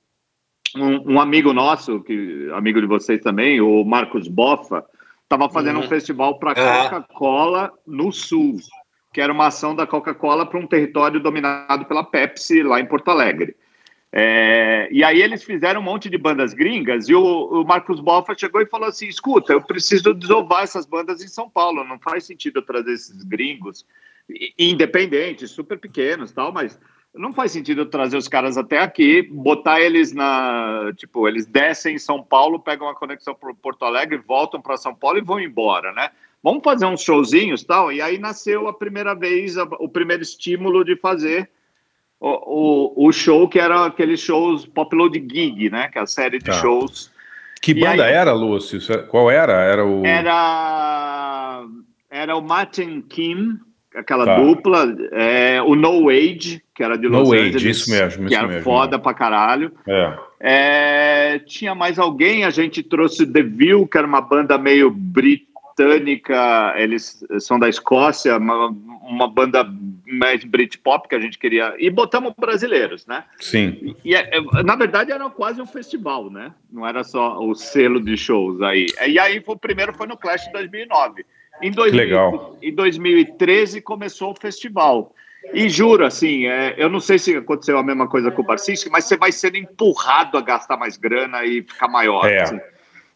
um, um amigo nosso, que amigo de vocês também, o Marcos Boffa, estava fazendo um festival para. Coca-Cola no Sul que era uma ação da Coca-Cola para um território dominado pela Pepsi lá em Porto Alegre. É, e aí eles fizeram um monte de bandas gringas e o, o Marcos Boffa chegou e falou assim, escuta, eu preciso desovar essas bandas em São Paulo, não faz sentido eu trazer esses gringos independentes, super pequenos tal, mas não faz sentido eu trazer os caras até aqui, botar eles na, tipo, eles descem em São Paulo, pegam uma conexão para Porto Alegre, voltam para São Paulo e vão embora, né? Vamos fazer uns showzinhos tal. E aí nasceu a primeira vez, a- o primeiro estímulo de fazer o, o, o show, que era aqueles shows Pop Load Gig, né? Que é a série de Tá. shows. Que E banda aí- era, Lúcio? Qual era? Era o. Era, era o Martin Kim, aquela Tá. dupla, é, o No Age, que era de No Los Age, Angeles, isso mesmo, que isso era mesmo. foda pra caralho. É. É, tinha mais alguém, a gente trouxe The View, que era uma banda meio britânica, eles são da Escócia, uma, uma banda mais Britpop que a gente queria, e botamos brasileiros, né? Sim. E, é- é- na verdade era quase um festival, né? Não era só o selo de shows aí. E aí o primeiro foi no Clash de 2009. Em, 2000 legal. em 2013 começou o festival. E juro, assim, é, eu não sei se aconteceu a mesma coisa com o Barcinski, mas você vai sendo empurrado a gastar mais grana e ficar maior. É. assim.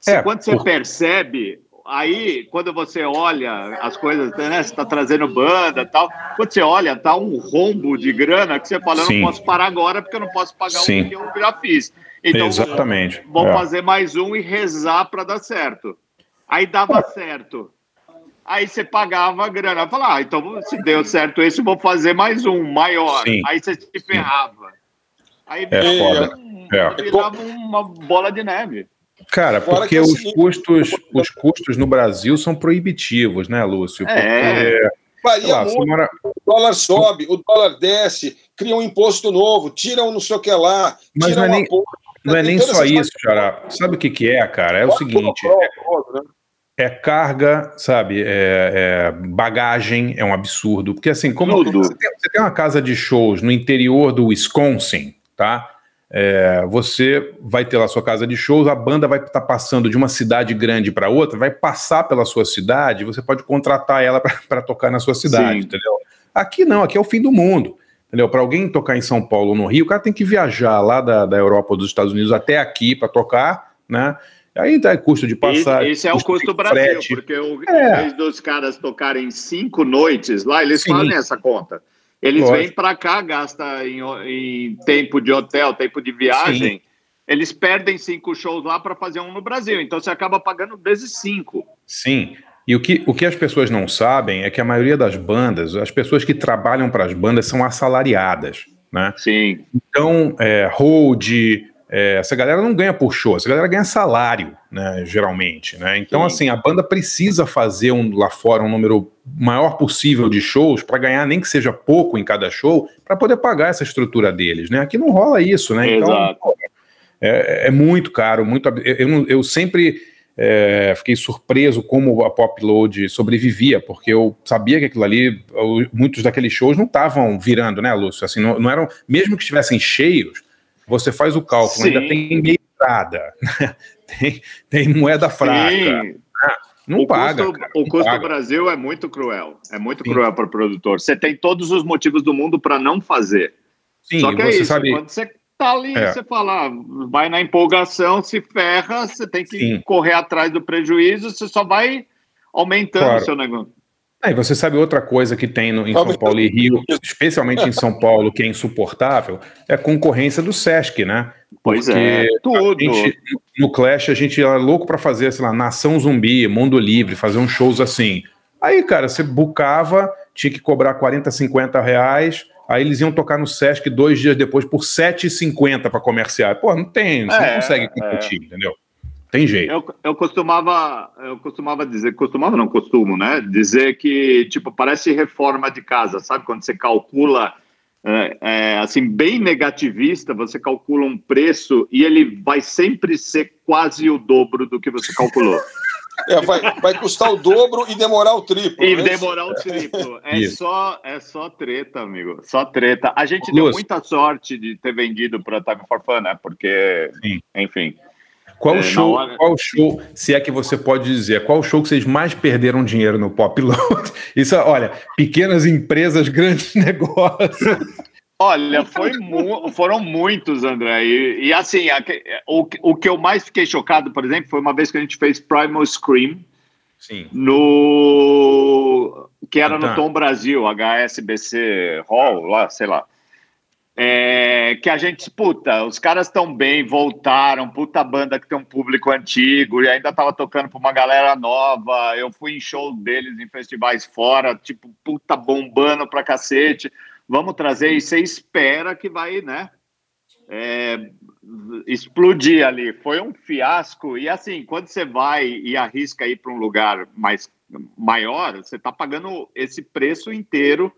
É, quando você por- percebe, aí, quando você olha as coisas, né, você tá trazendo banda e tal, quando você olha, tá um rombo de grana que você fala, eu não posso parar agora porque eu não posso pagar Sim. o que eu já fiz. Então, Exatamente. vou É. fazer mais um e rezar para dar certo. Aí dava certo. Aí você pagava a grana. Falava, ah, então se deu certo esse, vou fazer mais um, maior. Sim. Aí você se ferrava. Aí É virava, foda. um- É. virava uma bola de neve. Cara, Fora porque que é os seguinte- custos, os custos no Brasil são proibitivos, né, Lúcio? Porque, É. Varia lá, muito. mora- O dólar sobe, o dólar desce, cria um imposto novo, tira um não sei o que lá, Mas tira não é nem- não é nem só isso, Xará. Sabe o que, que é, cara? É o seguinte. É, é carga, sabe? É, é, bagagem, é um absurdo. Porque assim, como você tem, você tem, uma casa de shows no interior do Wisconsin, tá? É, você vai ter lá sua casa de shows, a banda vai estar tá passando de uma cidade grande para outra, vai passar pela sua cidade, você pode contratar ela para tocar na sua cidade, Sim. entendeu? Aqui não, aqui é o fim do mundo. Entendeu? Para alguém tocar em São Paulo ou no Rio, o cara tem que viajar lá da, da Europa ou dos Estados Unidos até aqui para tocar, né? Aí dá custo de passagem. Esse, esse é o custo Brasil, frete. porque o, é. em vez dos caras tocarem cinco noites lá, eles Sim. fazem essa conta. Eles Lógico. vêm para cá, gastam em, em, tempo de hotel, tempo de viagem. Sim. Eles perdem cinco shows lá para fazer um no Brasil. Então você acaba pagando vezes cinco. Sim. E o que, o que as pessoas não sabem é que a maioria das bandas, as pessoas que trabalham para as bandas são assalariadas. Né? Sim. Então, é, hold, é, essa galera não ganha por show, essa galera ganha salário, né, geralmente, né? Então, Sim. assim, a banda precisa fazer um, lá fora um número maior possível de shows para ganhar nem que seja pouco em cada show, para poder pagar essa estrutura deles, né? Aqui não rola isso, né? Então, Exato. é, é, muito caro, muito. Eu, eu, eu sempre é, fiquei surpreso como a Pop Load sobrevivia, porque eu sabia que aquilo ali, muitos daqueles shows não estavam virando, né, Lúcio? Assim, não, não eram, mesmo que estivessem cheios, você faz o cálculo, Sim. ainda tem meia entrada, tem, tem moeda fraca. Né? Não o paga. Custo, cara, o custo paga. do Brasil é muito cruel. É muito Sim. cruel para o produtor. Você tem todos os motivos do mundo para não fazer. Sim, Só que é isso. Sabe... Quando você tá ali, é. você fala, vai na empolgação, se ferra, você tem que Sim. correr atrás do prejuízo, você só vai aumentando o claro. seu negócio. É, e você sabe outra coisa que tem no, em São Paulo e Rio, especialmente em São Paulo, que é insuportável, é a concorrência do Sesc, né? Pois é, tudo. Gente, no Clash a gente era louco para fazer, sei lá, Nação Zumbi, Mundo Livre, fazer uns shows assim. Aí, cara, você bucava, tinha que cobrar 40, 50 reais, Aí eles iam tocar no Sesc dois dias depois por 7,50 para comerciar. Pô, não tem, você é, não consegue competir, é. entendeu? Tem jeito. Eu, eu costumava, eu costumava dizer, costumava não costumo, né? Dizer que tipo parece reforma de casa, sabe? Quando você calcula é, é, assim bem negativista, você calcula um preço e ele vai sempre ser quase o dobro do que você calculou. É, vai, vai custar o dobro e demorar o triplo. E né? demorar o triplo. É só, é só treta, amigo. Só treta. A gente deu muita sorte de ter vendido para Time for Fun, né? Porque, Sim. enfim. Qual é, show, hora... qual show, se é que você pode dizer, qual show que vocês mais perderam dinheiro no Pop Load? Isso, olha, pequenas empresas, grandes negócios. Olha, mu foram muitos, André. E, e assim, a, o, o que eu mais fiquei chocado, por exemplo, foi uma vez que a gente fez Primal Scream. Sim. No. Que era no Tom Brasil, HSBC Hall, lá, sei lá. É, que a gente, puta, os caras estão bem, voltaram, puta banda que tem um público antigo e ainda tava tocando pra uma galera nova. Eu fui em show deles em festivais fora, tipo, puta bombando pra cacete vamos trazer e você espera que vai, né? É, explodir ali. Foi um fiasco. E assim, quando você vai e arrisca ir para um lugar mais maior, você está pagando esse preço inteiro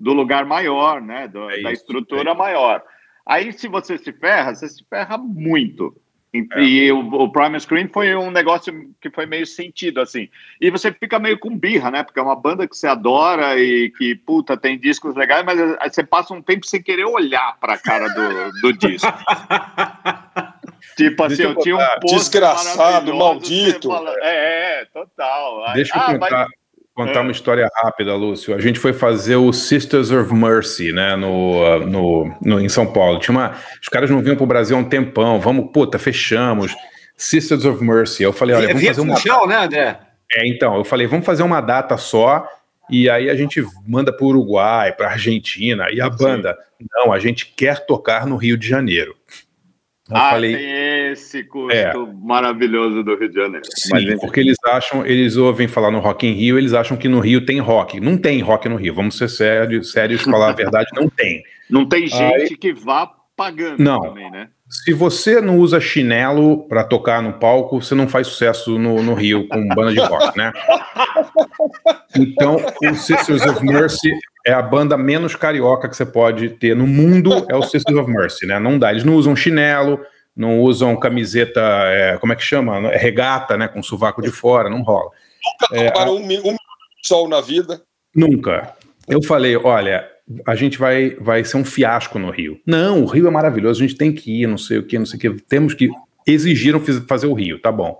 do lugar maior, né? Do, é da estrutura é. maior. Aí, se você se ferra, você se ferra muito. E, é. e o, o Prime Screen foi um negócio que foi meio sentido, assim. E você fica meio com birra, né? Porque é uma banda que você adora e que, puta, tem discos legais, mas você passa um tempo sem querer olhar pra cara do, do disco. tipo assim, eu, eu tinha um post Desgraçado, maldito. Fala, é, é, total. Deixa eu ah, contar. Mas contar é. uma história rápida, Lúcio. A gente foi fazer o Sisters of Mercy, né, no, no, no, em São Paulo. Tinha uma, os caras não vinham para o Brasil há um tempão. Vamos, puta, fechamos. Sisters of Mercy. Eu falei, olha, vamos fazer uma. Show, né, André? É, então, eu falei, vamos fazer uma data só. E aí a gente manda para o Uruguai, para Argentina. E a banda, não, a gente quer tocar no Rio de Janeiro. Eu ah, falei, tem esse custo é, maravilhoso do Rio de Janeiro. Sim, Mas, porque eles acham, eles ouvem falar no Rock em Rio, eles acham que no Rio tem rock. Não tem rock no Rio, vamos ser sérios, sérios falar a verdade, não tem. Não tem gente Aí, que vá pagando não. também, né? Se você não usa chinelo para tocar no palco, você não faz sucesso no, no Rio com banda de rock, né? Então, o Sisters of Mercy é a banda menos carioca que você pode ter no mundo, é o Sisters of Mercy, né? Não dá. Eles não usam chinelo, não usam camiseta, é, como é que chama? Regata, né? Com sovaco de fora, não rola. Nunca é, tomaram um, um de sol na vida? Nunca. Eu falei, olha, a gente vai, vai ser um fiasco no Rio. Não, o Rio é maravilhoso, a gente tem que ir, não sei o que, não sei o que. Temos que. Exigiram fazer o Rio, tá bom.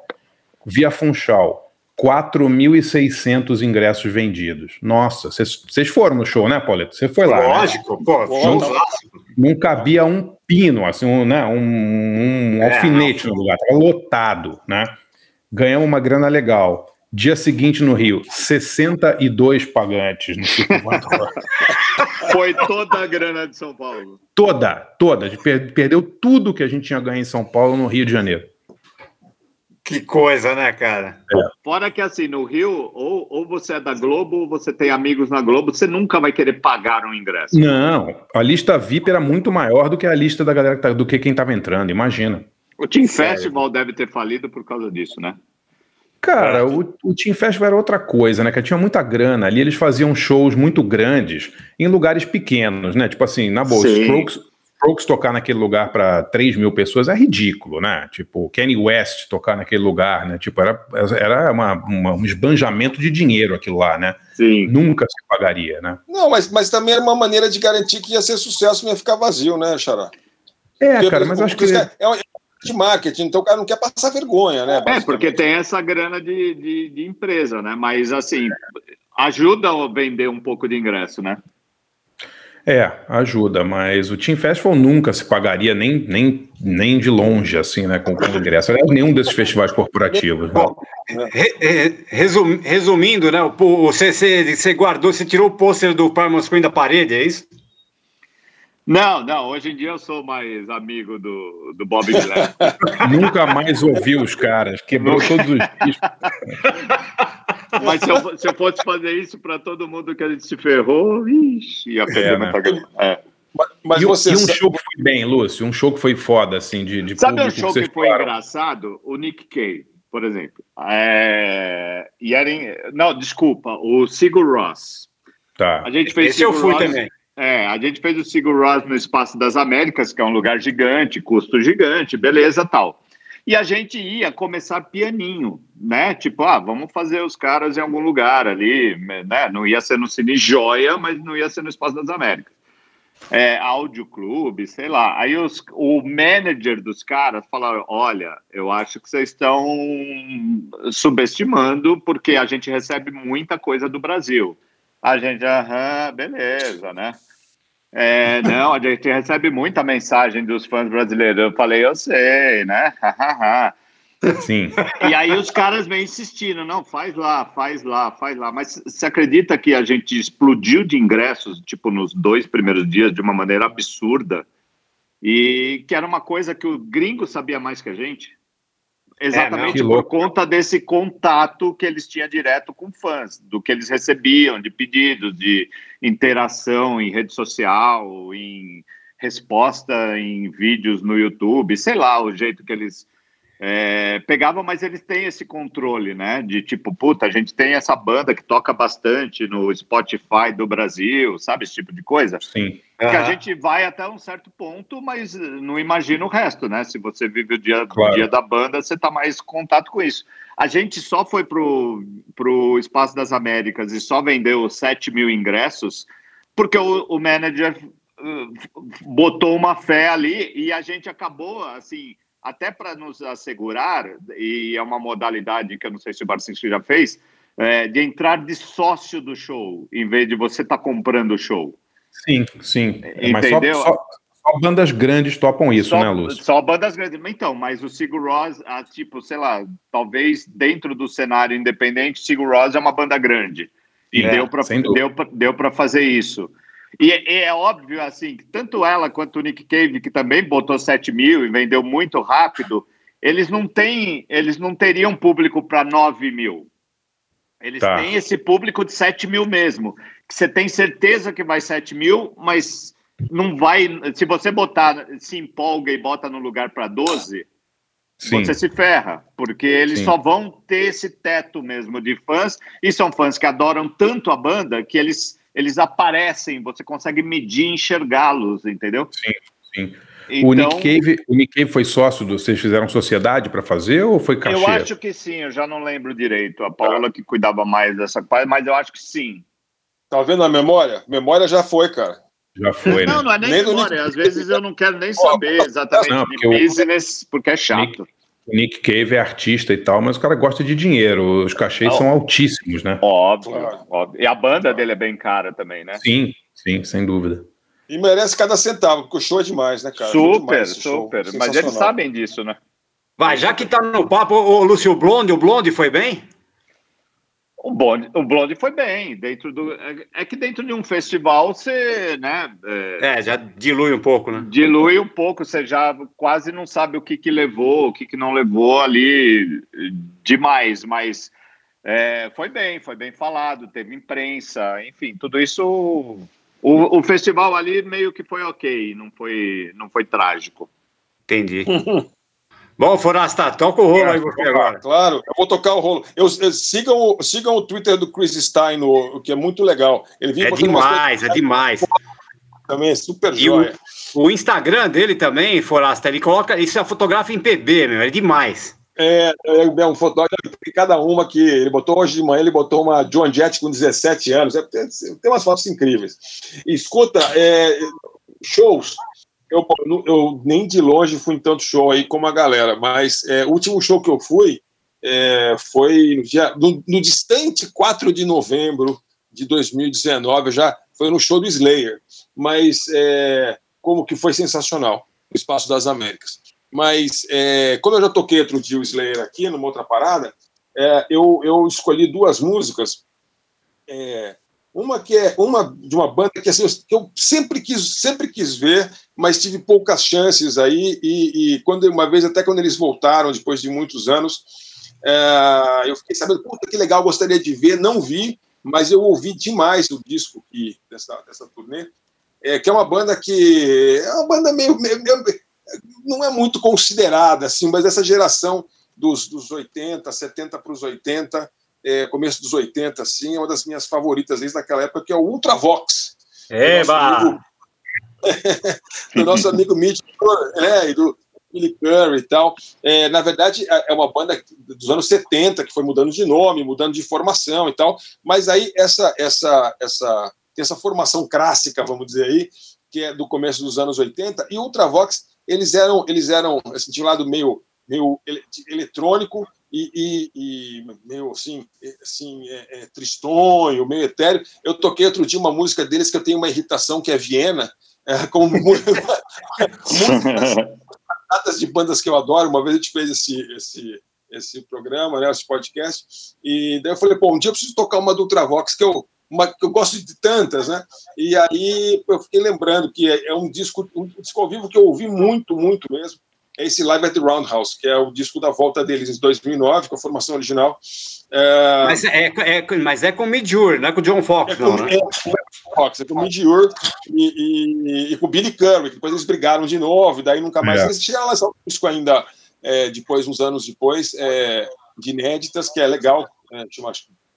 Via Funchal, 4.600 ingressos vendidos. Nossa, vocês foram no show, né, Pauleto? Você foi lá. Né? Lógico, né? pô, não, não cabia um pino, assim, um, né, um, um é, alfinete não. no lugar, estava lotado, né? Ganhamos uma grana legal. Dia seguinte no Rio, 62 pagantes no circuito. Foi toda a grana de São Paulo. Toda, toda. Perdeu tudo que a gente tinha ganho em São Paulo no Rio de Janeiro. Que coisa, né, cara? É. Fora que assim, no Rio, ou, ou você é da Globo, ou você tem amigos na Globo, você nunca vai querer pagar um ingresso. Não, a lista VIP era muito maior do que a lista da galera tá, do que quem estava entrando, imagina. O Team Sério? Festival deve ter falido por causa disso, né? Cara, é. o, o Team Festival era outra coisa, né? Que tinha muita grana. Ali eles faziam shows muito grandes em lugares pequenos, né? Tipo assim, na boa, Strokes, Strokes tocar naquele lugar para 3 mil pessoas é ridículo, né? Tipo, Kenny West tocar naquele lugar, né? Tipo, era, era uma, uma, um esbanjamento de dinheiro aquilo lá, né? Sim. Nunca se pagaria, né? Não, mas, mas também era uma maneira de garantir que ia ser sucesso, não ia ficar vazio, né, Xará? É, Porque, cara, mas acho que. É, é, de marketing, então o cara não quer passar vergonha, né? É, porque tem essa grana de, de, de, empresa, né? Mas assim, ajuda a vender um pouco de ingresso, né? É, ajuda, mas o Team Festival nunca se pagaria nem, nem, nem de longe, assim, né, com, o ingresso. Aliás, nenhum desses festivais corporativos. Bom, né? resum, resumindo, né, você, você, você guardou, você tirou o pôster do Paramount Queen da parede, é isso? Não, não, hoje em dia eu sou mais amigo do, do Bob Dylan. Nunca mais ouvi os caras, quebrou Nunca. todos os discos. Mas se eu, se eu fosse fazer isso para todo mundo que a gente se ferrou, ixi, ia perder é, muita né? é. Mas, e, você... e, um show que foi bem, Lúcio, um show que foi foda, assim, de, de Sabe um show que, que foi falaram? engraçado? O Nick Cave, por exemplo. É... E era em... Não, desculpa, o Sigur Ross. Tá. A gente fez Esse Sigur eu fui Ross... também. É, a gente fez o Sigur Rós no Espaço das Américas, que é um lugar gigante, custo gigante, beleza, tal. E a gente ia começar pianinho, né? Tipo, ah, vamos fazer os caras em algum lugar ali, né? Não ia ser no Cine Joia, mas não ia ser no Espaço das Américas. É, áudio clube, sei lá. Aí os, o manager dos caras falaram: olha, eu acho que vocês estão subestimando, porque a gente recebe muita coisa do Brasil. A gente, aham, beleza, né? É, não, a gente recebe muita mensagem dos fãs brasileiros. Eu falei, eu sei, né? Sim. E aí os caras vêm insistindo, não, faz lá, faz lá, faz lá. Mas você acredita que a gente explodiu de ingressos, tipo, nos dois primeiros dias, de uma maneira absurda? E que era uma coisa que o gringo sabia mais que a gente? Exatamente é, por conta desse contato que eles tinham direto com fãs, do que eles recebiam de pedidos, de interação em rede social, em resposta em vídeos no YouTube, sei lá, o jeito que eles é, pegavam, mas eles têm esse controle, né? De tipo, puta, a gente tem essa banda que toca bastante no Spotify do Brasil, sabe? Esse tipo de coisa. Sim. Que uhum. a gente vai até um certo ponto, mas não imagina o resto, né? Se você vive o dia, claro. o dia da banda, você tá mais em contato com isso. A gente só foi pro, pro Espaço das Américas e só vendeu 7 mil ingressos porque o, o manager uh, botou uma fé ali e a gente acabou, assim até para nos assegurar, e é uma modalidade que eu não sei se o Barcinski já fez, é, de entrar de sócio do show, em vez de você estar tá comprando o show. Sim, sim. Entendeu? Só, só, só, bandas grandes topam isso, só, né, Lúcio? Só bandas grandes. Então, mas o Sigur Rós, ah, tipo, sei lá, talvez dentro do cenário independente, Sigur Rós é uma banda grande. E é, deu para deu, deu fazer isso. E, e, é óbvio, assim, que tanto ela quanto o Nick Cave, que também botou 7 mil e vendeu muito rápido, eles não têm, eles não teriam público para 9 mil. Eles tá. têm esse público de 7 mil mesmo. Que você tem certeza que vai 7 mil, mas não vai. Se você botar, se empolga e bota no lugar para 12, Sim. você se ferra, porque eles Sim. só vão ter esse teto mesmo de fãs, e são fãs que adoram tanto a banda que eles eles aparecem, você consegue medir, enxergá-los, entendeu? Sim, sim. Então, o, Nick Cave, o Nick Cave foi sócio do. Vocês fizeram sociedade para fazer ou foi cachê? Eu acho que sim, eu já não lembro direito. A Paula que cuidava mais dessa parte, mas eu acho que sim. Tá vendo a memória? Memória já foi, cara. Já foi, Não, né? não é nem, nem memória. Às vezes eu não quero nem saber exatamente não, de business, porque é chato. Nick, Nick Cave é artista e tal, mas o cara gosta de dinheiro. Os cachês são altíssimos, né? Óbvio, óbvio. E a banda dele é bem cara também, né? Sim, sim, sem dúvida. E merece cada centavo, porque o show é demais, né, cara? Super, super. Mas eles sabem disso, né? Vai, já que tá no papo, o Lúcio Blonde, o Blonde foi bem? O Blonde, o Blonde foi bem. Dentro do, é, é que dentro de um festival você, né? É, é, já dilui um pouco, né? Dilui um pouco, você já quase não sabe o que, que levou, o que, que não levou ali demais, mas é, foi bem, foi bem falado, teve imprensa, enfim, tudo isso o, o festival ali meio que foi ok, não foi, não foi trágico. Entendi. Bom, Forasta, toca o rolo é, aí você agora. Claro, eu vou tocar o rolo. Eu, eu, sigam, sigam o Twitter do Chris Stein, o, que é muito legal. Ele é demais, é demais. Também é super joia. O, o, Instagram dele também, Forasta, ele coloca, isso é fotografa em PB, meu, é demais. É, é, é um fotógrafo, cada uma que ele botou hoje de manhã, ele botou uma John Jett com 17 anos, é, tem, tem umas fotos incríveis. Escuta, é, shows, eu, eu, nem de longe fui em tanto show aí como a galera, mas é, o último show que eu fui é, foi no, dia, no, no, distante 4 de novembro de 2019, já foi no show do Slayer, mas é, como que foi sensacional, o Espaço das Américas. Mas, é, como eu já toquei outro dia o Slayer aqui, numa outra parada, é, eu, eu escolhi duas músicas. É, uma que é uma de uma banda que, assim, que eu sempre quis, sempre quis ver, mas tive poucas chances aí. E, e quando uma vez, até quando eles voltaram, depois de muitos anos, é, eu fiquei sabendo, puta que legal, gostaria de ver. Não vi, mas eu ouvi demais o disco que, dessa, dessa turnê. É, que é uma banda que é uma banda meio, meio, meio não é muito considerada, assim, mas essa geração dos, dos 80, 70 para os 80, é, começo dos 80, assim, é uma das minhas favoritas desde naquela época, que é o Ultravox. Eba! Do nosso amigo, Mitch é, e do Billy Curry e tal. É, na verdade, é, é uma banda dos anos 70 que foi mudando de nome, mudando de formação e tal, mas aí essa, essa, essa, tem essa formação clássica, vamos dizer aí, que é do começo dos anos 80, e Ultravox eles eram, eles eram assim, de um lado meio, meio eletrônico e, e, e meio assim, assim é, é, tristonho, meio etéreo. Eu toquei outro dia uma música deles que eu tenho uma irritação, que é Viena, é, como muitas de bandas que eu adoro. Uma vez a gente fez esse, esse, esse programa, né, esse podcast, e daí eu falei, pô, um dia eu preciso tocar uma do Ultravox, que eu uma, que eu gosto de tantas, né? E aí eu fiquei lembrando que é, é um disco, um disco ao vivo que eu ouvi muito, muito mesmo. É esse Live at the Roundhouse, que é o disco da volta deles em 2009, com a formação original. É... Mas, é, é, mas é com Midjur, não é com o John Fox, é com, não, né? É, com Fox, é com Midjur e, e, e, com o Billy Curry, depois eles brigaram de novo, e daí nunca mais. É. Eles chegaram a lançar um disco ainda, é, depois, uns anos depois, é, de inéditas, que é legal, é, chama,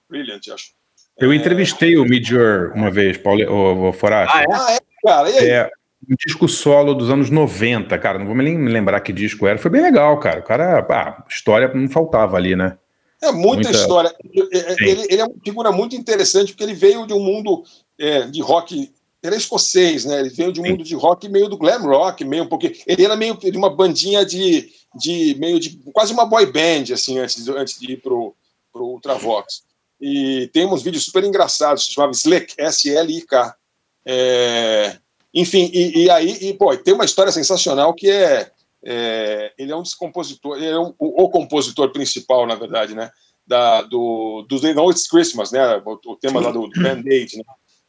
Brilliant, acho. Eu entrevistei o Midjur uma vez, Paulo, o, o. Ah, é? Ah, é, cara? E aí? É, um disco solo dos anos 90, cara. Não vou nem me lembrar que disco era. Foi bem legal, cara. O cara, ah, história não faltava ali, né? É muita, muita... história. Ele, ele, é uma figura muito interessante porque ele veio de um mundo é, de rock. Ele é escocês, né? Ele veio de um Sim. mundo de rock meio do glam rock, meio um pouquinho. Ele era meio de uma bandinha de, de meio de quase uma boy band, assim, antes, antes de ir pro, pro Ultravox. E tem uns vídeos super engraçados, se chamava Slick, S-L-I-K. É, enfim, e, e, aí, e, pô, tem uma história sensacional que é, é ele é um dos compositores, ele é um, o, o, compositor principal, na verdade, né, da, do, do They Know It's Christmas, né, o, o tema lá do, do Band-Aid, né,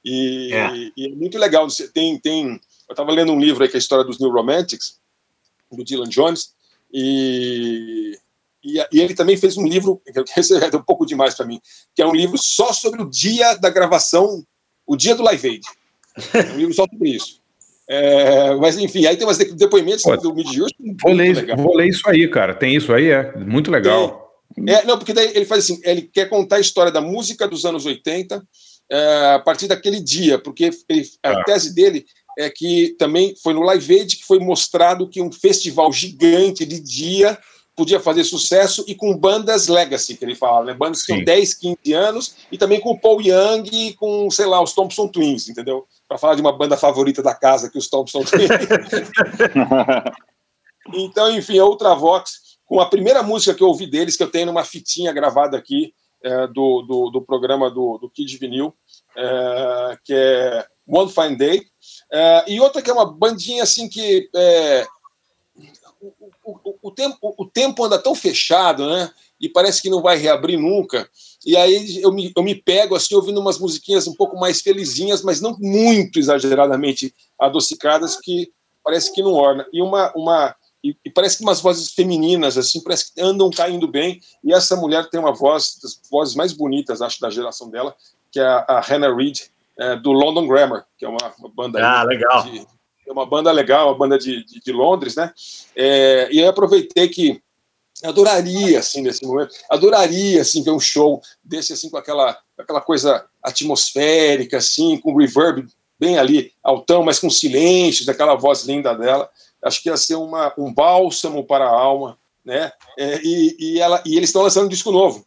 e é. e é muito legal, tem, tem, eu estava lendo um livro aí que é a história dos New Romantics, do Dylan Jones, e e, e, ele também fez um livro, que esse é um pouco demais para mim, que é um livro só sobre o dia da gravação, o dia do Live Aid. É um livro só sobre isso. É, mas enfim, aí tem umas depoimentos Pô, do Mid vou, ler, vou ler isso aí, cara. Tem isso aí, é muito legal. É, não, porque daí ele faz assim: ele quer contar a história da música dos anos 80 é, a partir daquele dia, porque ele, a ah. tese dele é que também foi no Live Aid que foi mostrado que um festival gigante de dia podia fazer sucesso e com bandas legacy, que ele fala, né? Bandas que tinham 10, 15 anos e também com o Paul Young e com, sei lá, os Thompson Twins, entendeu? Para falar de uma banda favorita da casa que os Thompson Twins. então, enfim, a Ultravox, com a primeira música que eu ouvi deles, que eu tenho numa fitinha gravada aqui é, do, do, do, programa do, do Kid Vinil, é, que é One Fine Day, é, e outra que é uma bandinha assim que é, o, o, o, tempo, o tempo anda tão fechado, né? E parece que não vai reabrir nunca. E aí eu me, eu me pego assim, ouvindo umas musiquinhas um pouco mais felizinhas, mas não muito exageradamente adocicadas, que parece que não orna. E uma. uma e, e, parece que umas vozes femininas, assim, parece que andam caindo bem. E essa mulher tem uma voz, das vozes mais bonitas, acho, da geração dela, que é a, a Hannah Reid, é, do London Grammar, que é uma, uma banda. Ah, legal. De, é uma banda legal, uma banda de, de, de Londres, né? É, e eu aproveitei que adoraria, assim, nesse momento, adoraria, assim, ver um show desse, assim, com aquela, aquela coisa atmosférica, assim, com reverb bem ali, altão, mas com silêncio, daquela voz linda dela. Acho que ia ser uma, um bálsamo para a alma, né? É, e, e, ela, e eles estão lançando um disco novo,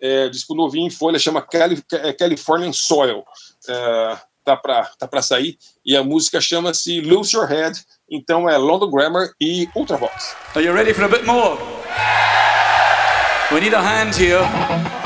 é, disco novinho em folha, chama Cali, Californian Soil. É, tá para tá pra sair, e a música chama-se Lose Your Head, então é London Grammar e Ultravox. Are you ready for a bit more? We need a hand here.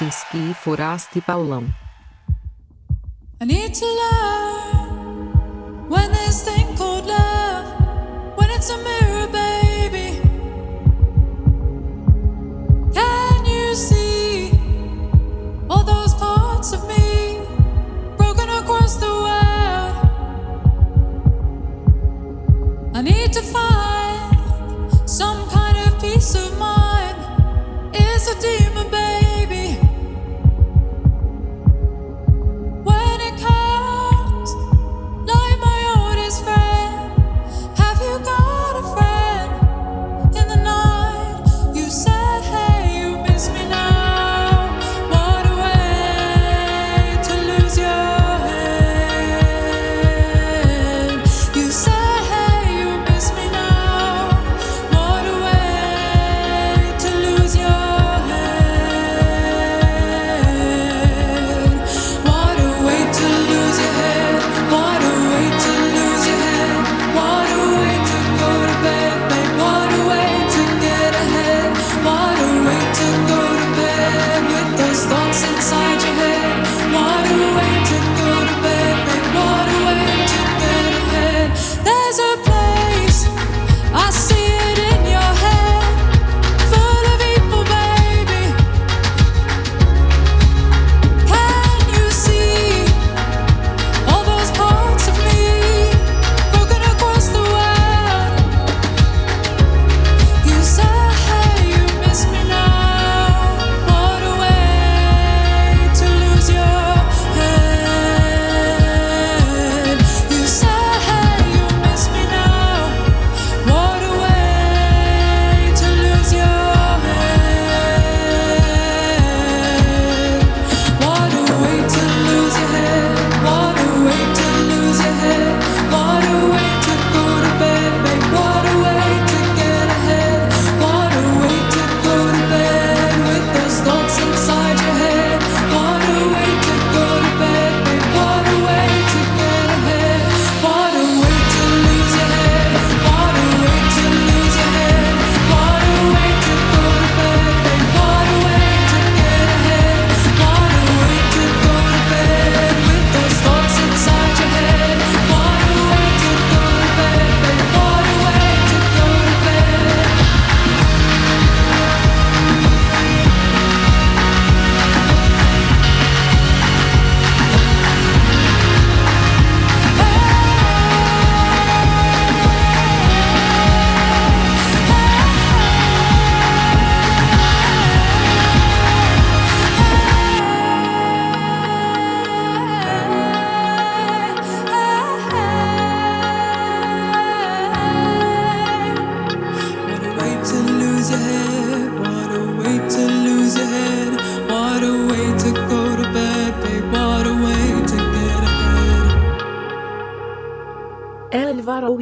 Álvaro e Foraste Paulão. I need to learn when this thing called love, when it's a mirror, baby. Can you see all those parts of me broken across the world? I need to find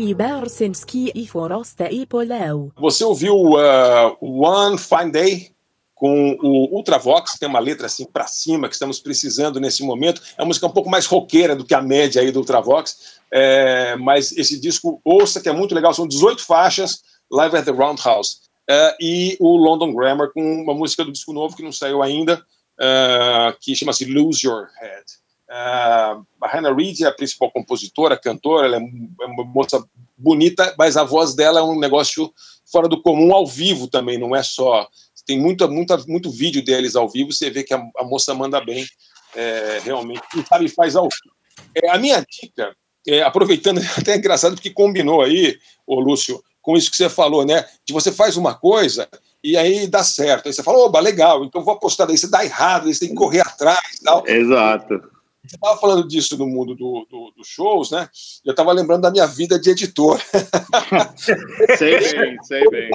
Ibarcinski e Foraste e Paulão. Você ouviu uh, One Fine Day com o Ultravox, que tem uma letra assim para cima que estamos precisando nesse momento. É uma música um pouco mais roqueira do que a média aí do Ultravox, é, mas esse disco, ouça que é muito legal, são 18 faixas, Live at the Roundhouse. É, e o London Grammar com uma música do disco novo que não saiu ainda, que chama-se Lose Your Head. Uh, a Hannah Reid é a principal compositora, cantora, ela é é uma moça bonita, mas a voz dela é um negócio fora do comum ao vivo também, não é só. Tem muita, muita, muito vídeo deles ao vivo, você vê que a, a moça manda bem, é, realmente, e sabe, faz ao vivo. É, a minha dica, é, aproveitando, até é engraçado porque combinou aí, ô Lúcio, com isso que você falou, né? De você faz uma coisa e aí dá certo. Aí você fala, oba, legal, então vou apostar, daí você dá errado, aí você tem que correr atrás tal. Exato. Você estava falando disso no mundo dos do, do shows, né? Eu estava lembrando da minha vida de editor. sei bem, sei bem.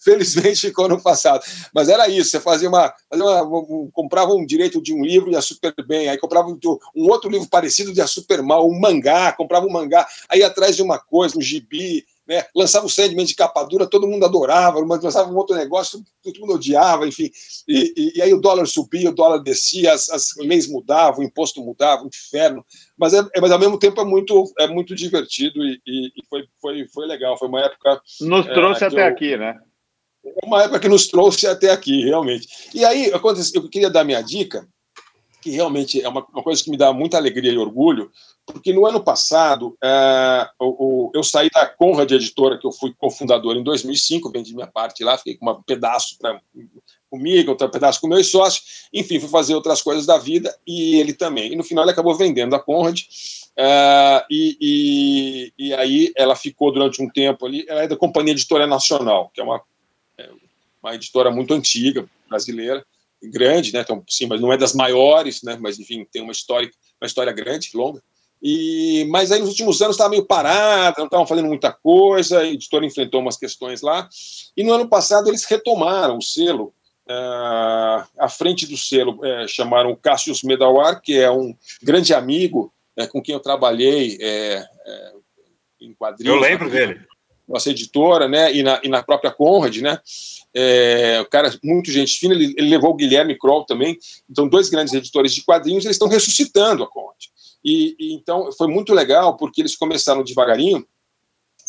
Felizmente ficou no passado. Mas era isso, você fazia uma. Fazia uma um, comprava um direito de um livro ia super bem, aí comprava um, um outro livro parecido ia super mal, um mangá, comprava um mangá, aí atrás de uma coisa, um gibi, né? lançava o Sandman de capa dura, todo mundo adorava, mas lançava um outro negócio, todo mundo odiava, enfim. E, e, e aí o dólar subia, o dólar descia, as, as leis mudavam, o imposto mudava, um inferno. Mas, é, mas ao mesmo tempo é muito, é muito divertido e, e, foi, foi, foi legal. Foi uma época. Nos trouxe é, até eu, aqui, né? É uma época que nos trouxe até aqui, realmente. E aí, eu queria dar minha dica, que realmente é uma, uma coisa que me dá muita alegria e orgulho, porque no ano passado é, o, o, eu saí da Conrad Editora, que eu fui cofundador em 2005, vendi minha parte lá, fiquei com um pedaço pra, comigo, outro pedaço com meus sócios, enfim, fui fazer outras coisas da vida e ele também. E no final ele acabou vendendo a Conrad, é, e, e, e, aí ela ficou durante um tempo ali, ela é da Companhia Editora Nacional, que é uma, é uma editora muito antiga, brasileira, grande, né? Então, sim, mas não é das maiores, né? Mas enfim, tem uma história, uma história grande, longa. E, mas aí nos últimos anos estava meio parada, não estavam fazendo muita coisa, a editora enfrentou umas questões lá. E no ano passado eles retomaram o selo. Uh, à frente do selo uh, chamaram o Cassius Medawar, que é um grande amigo uh, com quem eu trabalhei em quadrinhos. Eu lembro dele. Nossa editora, né? E na, e na própria Conrad, né? É, o cara, muito gente fina, ele, ele, levou o Guilherme Kroll também. Então, dois grandes editores de quadrinhos, eles estão ressuscitando a Conrad. E, e, então foi muito legal porque eles começaram devagarinho.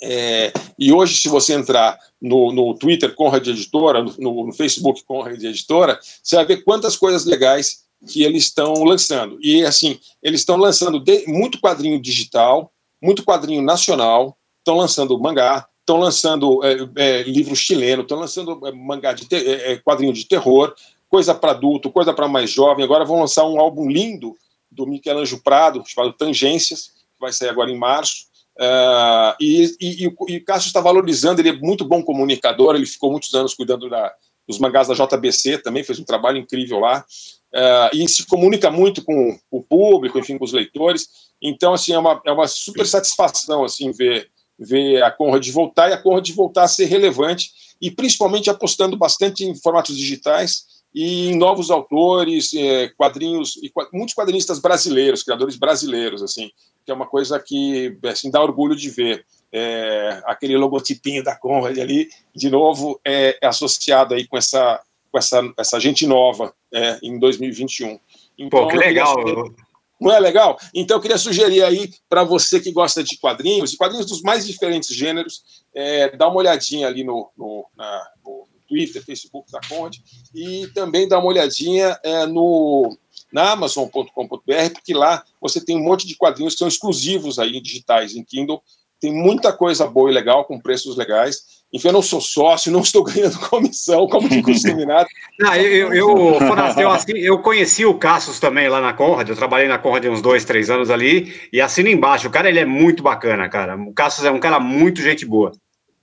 É, e hoje, se você entrar no, no Twitter Conrad Editora, no, no Facebook Conrad Editora, você vai ver quantas coisas legais que eles estão lançando. E assim, eles estão lançando de, muito quadrinho digital, muito quadrinho nacional, estão lançando mangá, estão lançando é, é, livro chileno, estão lançando é, mangá de é, é, quadrinho de terror, coisa para adulto, coisa para mais jovem. Agora vão lançar um álbum lindo do Michelangelo Prado, chamado Tangências, que vai sair agora em março. Uh, e, e, e, o Cássio está valorizando, ele é muito bom comunicador, ele ficou muitos anos cuidando da, dos mangás da JBC também, fez um trabalho incrível lá, uh, e se comunica muito com o público, enfim, com os leitores, então, assim, é uma, é uma super satisfação, assim, ver, ver a Conrad voltar e a Conrad voltar a ser relevante, e principalmente apostando bastante em formatos digitais, e em novos autores, é, quadrinhos, e muitos quadrinistas brasileiros, criadores brasileiros, assim, que é uma coisa que assim, dá orgulho de ver. É, aquele logotipinho da Conrad ali, de novo, é, é, associado aí com essa, com essa, essa gente nova é, em 2021. Então, Pô, que legal! Não é legal? Então eu queria sugerir aí para você que gosta de quadrinhos, e quadrinhos dos mais diferentes gêneros, é, dá uma olhadinha ali no, no, na, no Twitter, Facebook da Conde, e também dá uma olhadinha é, no, na Amazon.com.br, porque lá você tem um monte de quadrinhos que são exclusivos aí digitais em Kindle. Tem muita coisa boa e legal, com preços legais. Enfim, eu não sou sócio, não estou ganhando comissão, como de costume nada. não, eu, eu, eu, assim, eu conheci o Cassius também lá na Conrad, eu trabalhei na Conrad uns dois, três anos ali, e assino embaixo. O cara, ele é muito bacana, cara. O Cassius é um cara muito gente boa.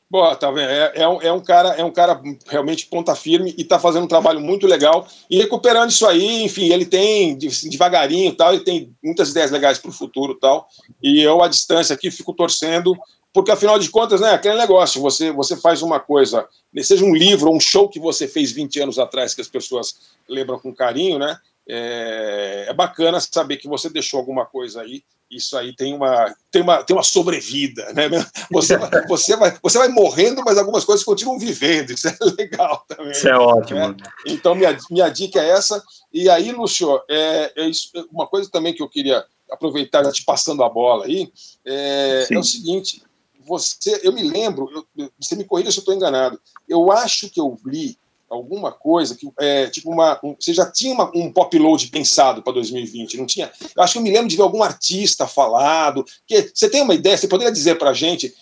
Boa, tá vendo? É, é, um, é, um cara, é um cara realmente ponta firme e está fazendo um trabalho muito legal e recuperando isso aí. Enfim, ele tem devagarinho tal, ele tem muitas ideias legais para o futuro tal. E eu, à distância aqui, fico torcendo, porque afinal de contas, né, aquele negócio, você, você faz uma coisa, seja um livro ou um show que você fez 20 anos atrás, que as pessoas lembram com carinho, né? É, é bacana saber que você deixou alguma coisa aí isso aí tem uma, tem uma, tem uma sobrevida, né? Você, vai, você, vai, você vai morrendo, mas algumas coisas continuam vivendo, isso é legal também. Isso é ótimo. Né? Então, minha, minha dica é essa. E aí, Lúcio, é, é isso, uma coisa também que eu queria aproveitar, já te passando a bola aí, é, é o seguinte: você, eu me lembro, eu, você me corrija se eu estou enganado, eu acho que eu li alguma coisa que é, tipo uma um, você já tinha uma, um pop load pensado para 2020 não tinha? Eu acho que eu me lembro de ver algum artista falado que você tem uma ideia você poderia dizer para a gente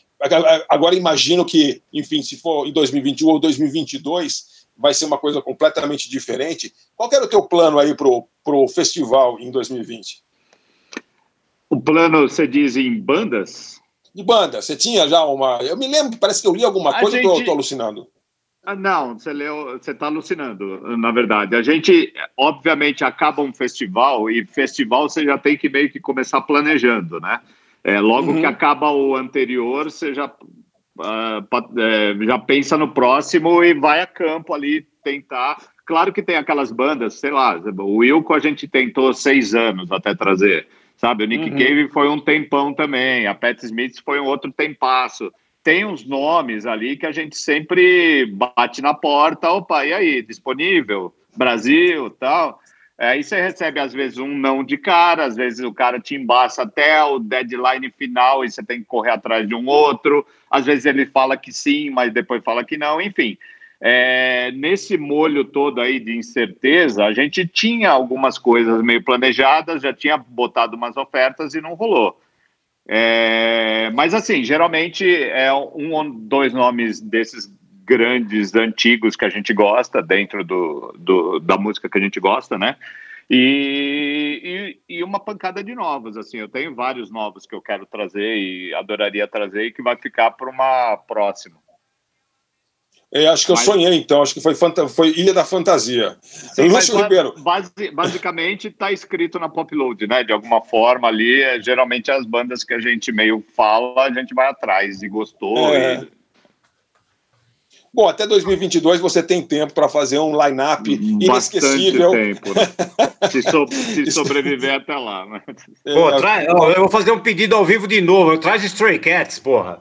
agora imagino que enfim se for em 2021 ou 2022 vai ser uma coisa completamente diferente qual era o teu plano aí pro pro festival em 2020 o plano você diz em bandas de banda você tinha já uma eu me lembro parece que eu li alguma coisa gente... eu tô alucinando ah, não, você leu, você está alucinando, na verdade. A gente, obviamente, acaba um festival e festival você já tem que meio que começar planejando, né? É, logo uhum. que acaba o anterior, você já, uh, já pensa no próximo e vai a campo ali tentar. Claro que tem aquelas bandas, sei lá, o Wilco a gente tentou seis anos até trazer, sabe? O Nick uhum. Cave foi um tempão também, a Pat Smith foi um outro tempasso tem uns nomes ali que a gente sempre bate na porta, opa, e aí, disponível? Brasil, tal. Aí você recebe, às vezes, um não de cara, às vezes o cara te embaça até o deadline final e você tem que correr atrás de um outro. Às vezes ele fala que sim, mas depois fala que não, enfim. É, nesse molho todo aí de incerteza, a gente tinha algumas coisas meio planejadas, já tinha botado umas ofertas e não rolou. É, mas assim, geralmente é um ou dois nomes desses grandes, antigos que a gente gosta, dentro do, do da música que a gente gosta, né? E, e, e, uma pancada de novos, assim, eu tenho vários novos que eu quero trazer e adoraria trazer e que vai ficar para uma próxima. É, acho que eu mas, sonhei, então, acho que foi, foi Ilha da Fantasia. Sim, Lúcio Ribeiro. Base, basicamente está escrito na Popload, né? De alguma forma ali, é, geralmente as bandas que a gente meio fala, a gente vai atrás e gostou. É. E Bom, até 2022 você tem tempo para fazer um line-up inesquecível. tempo. Né? se, so, se, sobreviver até lá. Né? Pô, trai, eu vou fazer um pedido ao vivo de novo. Traz Stray Cats, porra.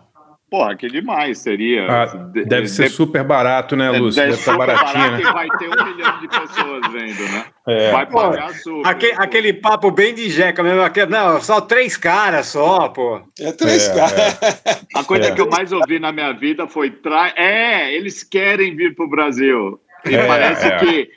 Porra, que demais seria. Ah, deve ser de, super barato, né, Lúcio? Deve, deve estar baratinho. Barato né? e vai ter um milhão de pessoas vendo, né? É. Vai pagar pô, super. Aquele, aquele, papo bem de jeca mesmo. Aquele, não, só três caras só, pô. É três é, caras. É. A coisa que eu mais ouvi na minha vida foi: tra... é, eles querem vir pro Brasil. E é, parece é. que.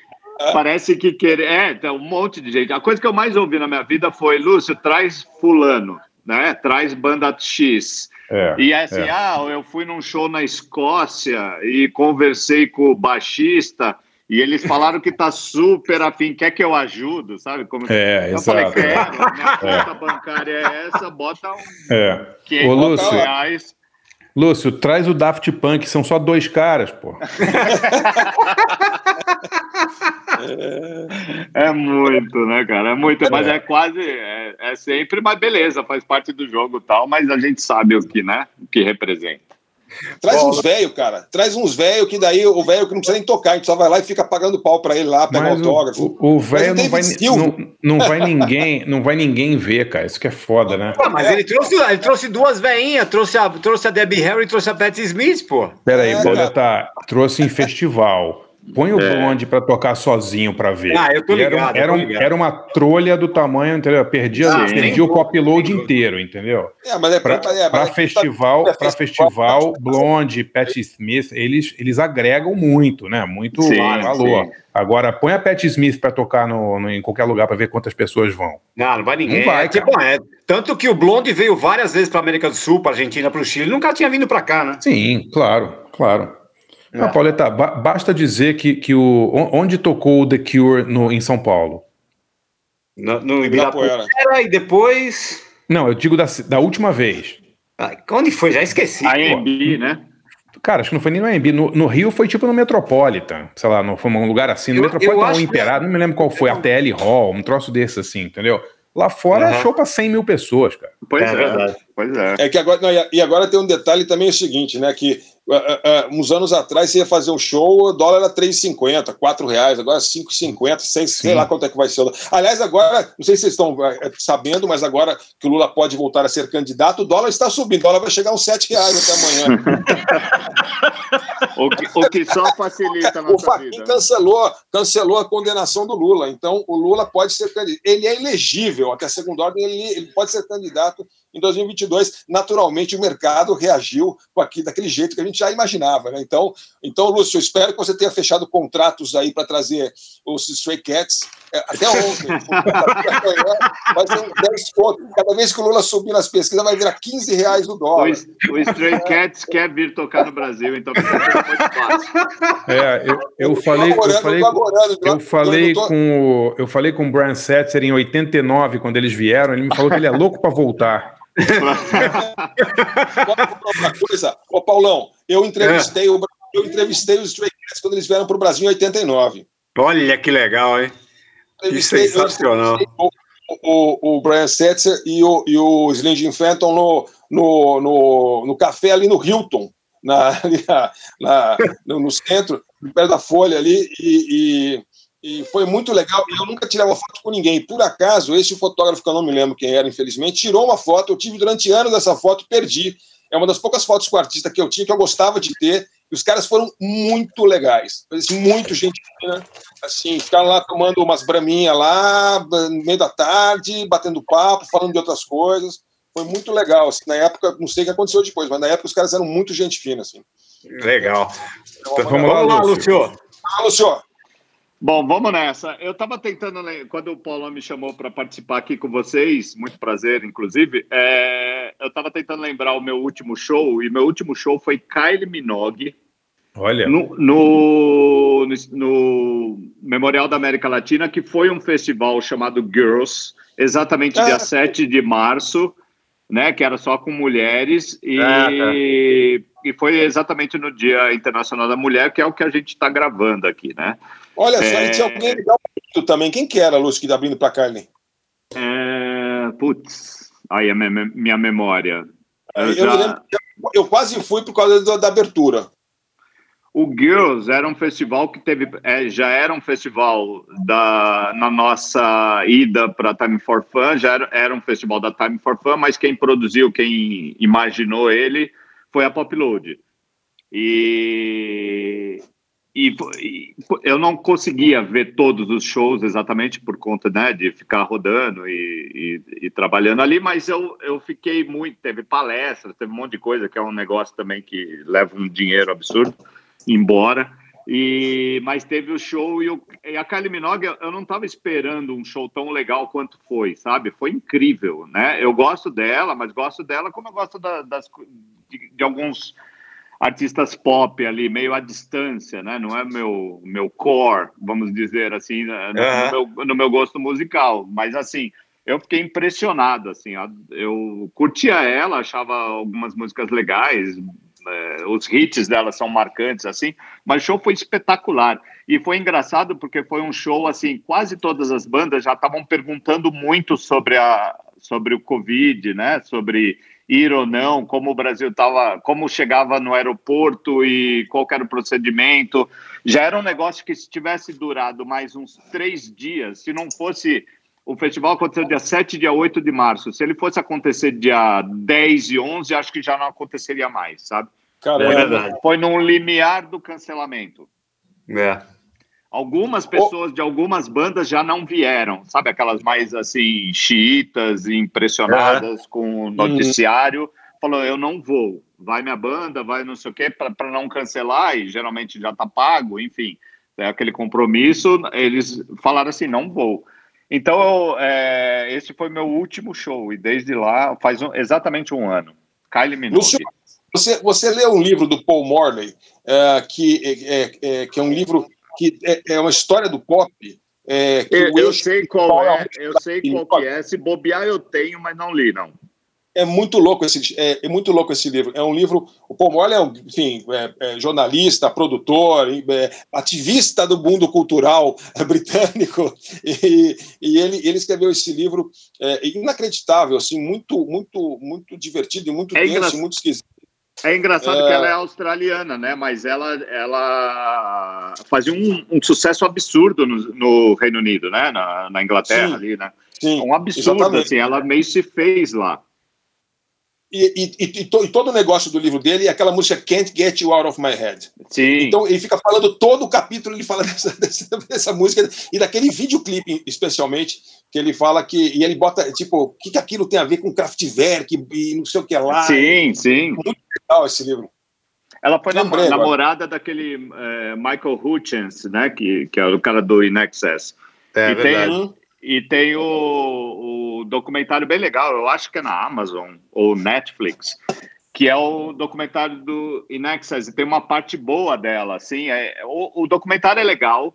Parece que querer. É, tem um monte de gente. A coisa que eu mais ouvi na minha vida foi: Lúcio, traz Fulano, né? Traz banda X. É, e assim, é. ah, eu fui num show na Escócia e conversei com o baixista e eles falaram que tá super afim, quer que eu ajudo, sabe? Como... É, eu exato. falei, quero, minha é. conta bancária é essa, bota um é. 500 Ô, Lúcio, reais. Lúcio, traz o Daft Punk, são só dois caras, pô. É, muito, né, cara? É muito, mas é quase, é, é sempre, mas beleza, faz parte do jogo tal, mas a gente sabe o que, né? O que representa. Traz uns velho, cara. Traz uns velho que daí o velho que não precisa nem tocar, a gente só vai lá e fica pagando pau para ele lá, pega autógrafo. O velho não vai, não, não, vai ninguém, não vai ninguém ver, cara. Isso que é foda, né? Pô, mas é. ele trouxe, ele trouxe duas veinhas, trouxe a, trouxe a Debbie Harry e trouxe a Patti Smith, pô. Peraí, é, tá, trouxe em festival. Põe o é. Blonde para tocar sozinho para ver. Ah, eu tô ligado. Era, era, era, uma trolha do tamanho, entendeu? Perdia, ah, perdia o pop load inteiro, entendeu? É, mas é para é, é, festival, para festival, festival Blonde, Pat Smith, eles, eles agregam muito, né? Muito sim, valor. Sim. Agora, põe a Pat Smith para tocar no, no, em qualquer lugar para ver quantas pessoas vão. Não, não vai ninguém. Não vai, é, que, bom, é, tanto que o Blonde veio várias vezes para América do Sul, para Argentina, para o Chile, nunca tinha vindo para cá, né? Sim, claro, claro. É. Ah, Pauleta, ba basta dizer que, que o, onde tocou o The Cure no, em São Paulo? No, no Ibirapuera. E depois. Não, eu digo da, da última vez. Ah, onde foi? Já esqueci. A AMB, né? Cara, acho que não foi nem no AMB. No, no, Rio foi tipo no Metropolitan. Sei lá, no, foi um lugar assim. No eu, Metropolitan ou Imperado, que... não me lembro qual foi. A TL Hall, um troço desse assim, entendeu? Lá fora uhum. show para 100 mil pessoas, cara. Pois é, é verdade. Pois é. É que agora, não, e agora tem um detalhe também é o seguinte, né? Que uh, uh, uns anos atrás você ia fazer um show, o dólar era 3,50, 4 reais, agora 5,50, 6, sei lá quanto é que vai ser. Aliás, agora, não sei se vocês estão sabendo, mas agora que o Lula pode voltar a ser candidato, o dólar está subindo, o dólar vai chegar a uns 7 reais até amanhã. o, que, o que só facilita a nossa o Fachin vida. Né? Cancelou, cancelou a condenação do Lula, então o Lula pode ser candidato. Ele é elegível, até a segunda ordem, ele, ele pode ser candidato em 2022, naturalmente o mercado reagiu aqui, daquele jeito que a gente já imaginava. Né? Então, então, Lúcio, eu espero que você tenha fechado contratos aí para trazer os Stray Cats é, até ontem. vai ser 10 pontos. Cada vez que o Lula subir nas pesquisas, vai virar 15 reais o dólar. O, o Stray Cats quer vir tocar no Brasil, então. É, eu, eu falei, eu falei, eu falei com eu falei com o Brian Setzer em 89, quando eles vieram, ele me falou que ele é louco para voltar uma coisa, ô Paulão, eu entrevistei, é. o, eu entrevistei os Stray Cats quando eles vieram para o Brasil em 89. Olha que legal, hein? Que sensacional. O, o, o, Brian Setzer e o, e o Slim Fenton no, no, no, no café ali no Hilton, na, na, no, no, centro, perto da Folha ali, e, e e foi muito legal. Eu nunca tirei uma foto com ninguém. Por acaso, esse fotógrafo, que eu não me lembro quem era, infelizmente, tirou uma foto. Eu tive durante anos essa foto, perdi. É uma das poucas fotos com o artista que eu tinha, que eu gostava de ter. E os caras foram muito legais. Muito gente fina. Assim, ficaram lá tomando umas braminhas lá, no meio da tarde, batendo papo, falando de outras coisas. Foi muito legal. Assim, na época, não sei o que aconteceu depois, mas na época os caras eram muito gente fina. Assim. Legal. Então, vamos lá, Vamos lá, Lúcio. Lúcio. Ah, Lúcio. Bom, vamos nessa. Eu estava tentando, quando o Paulo me chamou para participar aqui com vocês, muito prazer, inclusive, é, eu estava tentando lembrar o meu último show, e meu último show foi Kylie Minogue, Olha, no, no, no Memorial da América Latina, que foi um festival chamado Girls, exatamente dia Ah. 7 de março, né, que era só com mulheres, e, Ah, tá. e foi exatamente no Dia Internacional da Mulher, que é o que a gente está gravando aqui, né? Olha só, É. e tinha alguém legal também. Quem que era, Lúcio, que tá abrindo pra Carly? É, putz, aí a minha, memória. Eu Eu, já- me lembro, eu, eu quase fui por causa da, da abertura. O Girls era um festival que teve, é, já era um festival da, na nossa ida para Time for Fun, já era, era um festival da Time for Fun, mas quem produziu, quem imaginou ele, foi a Popload. E, e, e eu não conseguia ver todos os shows exatamente por conta né, de ficar rodando e, e- e trabalhando ali, mas eu, eu fiquei muito. Teve palestras, teve um monte de coisa, que é um negócio também que leva um dinheiro absurdo embora. E, mas teve o show e, e a Kylie Minogue, eu não estava esperando um show tão legal quanto foi, sabe? Foi incrível, né? Eu gosto dela, mas gosto dela como eu gosto da- das, de, de alguns artistas pop ali, meio à distância, né? Não é meu, meu core, vamos dizer assim, né? no, no meu, no meu gosto musical. Mas, assim, eu fiquei impressionado, assim. Eu curtia ela, achava algumas músicas legais, os hits dela são marcantes, assim, mas o show foi espetacular. E foi engraçado porque foi um show, assim, quase todas as bandas já estavam perguntando muito sobre, a, sobre o Covid, né? Sobre ir ou não, como o Brasil estava, como chegava no aeroporto e qual era o procedimento. Já era um negócio que se tivesse durado mais uns três dias, se não fosse o festival aconteceu dia 7 e dia 8 de março. Se ele fosse acontecer dia 10 e 11, acho que já não aconteceria mais, sabe? Caramba. Foi, verdade. foi num limiar do cancelamento. É. Algumas pessoas de algumas bandas já não vieram, sabe? Aquelas mais assim, xiitas, impressionadas com o noticiário. Falou, eu não vou. Vai minha banda, vai não sei o quê, para não cancelar, e geralmente já tá pago, enfim. É aquele compromisso. Eles falaram assim: não vou. Então, é, esse foi meu último show, e desde lá faz um- exatamente um ano. Kylie Minogue. Você, você leu um livro do Paul Morley, é, que, é, é, é, que é um livro que é, é uma história do pop. é, Eu, eu sei qual é, eu sei qual que é. Se bobear, eu tenho, mas não li, não. É muito louco esse, é, é muito louco esse livro. É um livro. O Paul Morley é, um, enfim, é, é jornalista, produtor, ativista do mundo cultural britânico, e, e ele, ele escreveu esse livro inacreditável, assim, muito, muito, muito divertido e muito É engraçado. e muito esquisito. É engraçado É. que ela é australiana, né? Mas ela, ela fazia um, um sucesso absurdo no, no Reino Unido, né? Na, na Inglaterra Sim. ali, né? Sim, Um absurdo, exatamente. assim. Ela meio se fez lá. E, e, e, e to- e todo o negócio do livro dele é aquela música Can't Get You Out of My Head. Sim. Então ele fica falando todo o capítulo, ele fala dessa, dessa, dessa música e daquele videoclipe, especialmente, que ele fala que. E ele bota, tipo, o que, que aquilo tem a ver com Kraftwerk e não sei o que lá. sim, sim. Muito legal esse livro. Ela foi Lembrei agora. namorada daquele eh, Michael Hutchins, né? Que, que é o cara do In Excess. É e, verdade. tem, e tem o, o documentário bem legal, eu acho que é na Amazon ou Netflix, que é o documentário do In Excess, e tem uma parte boa dela, assim, é, o, o documentário é legal,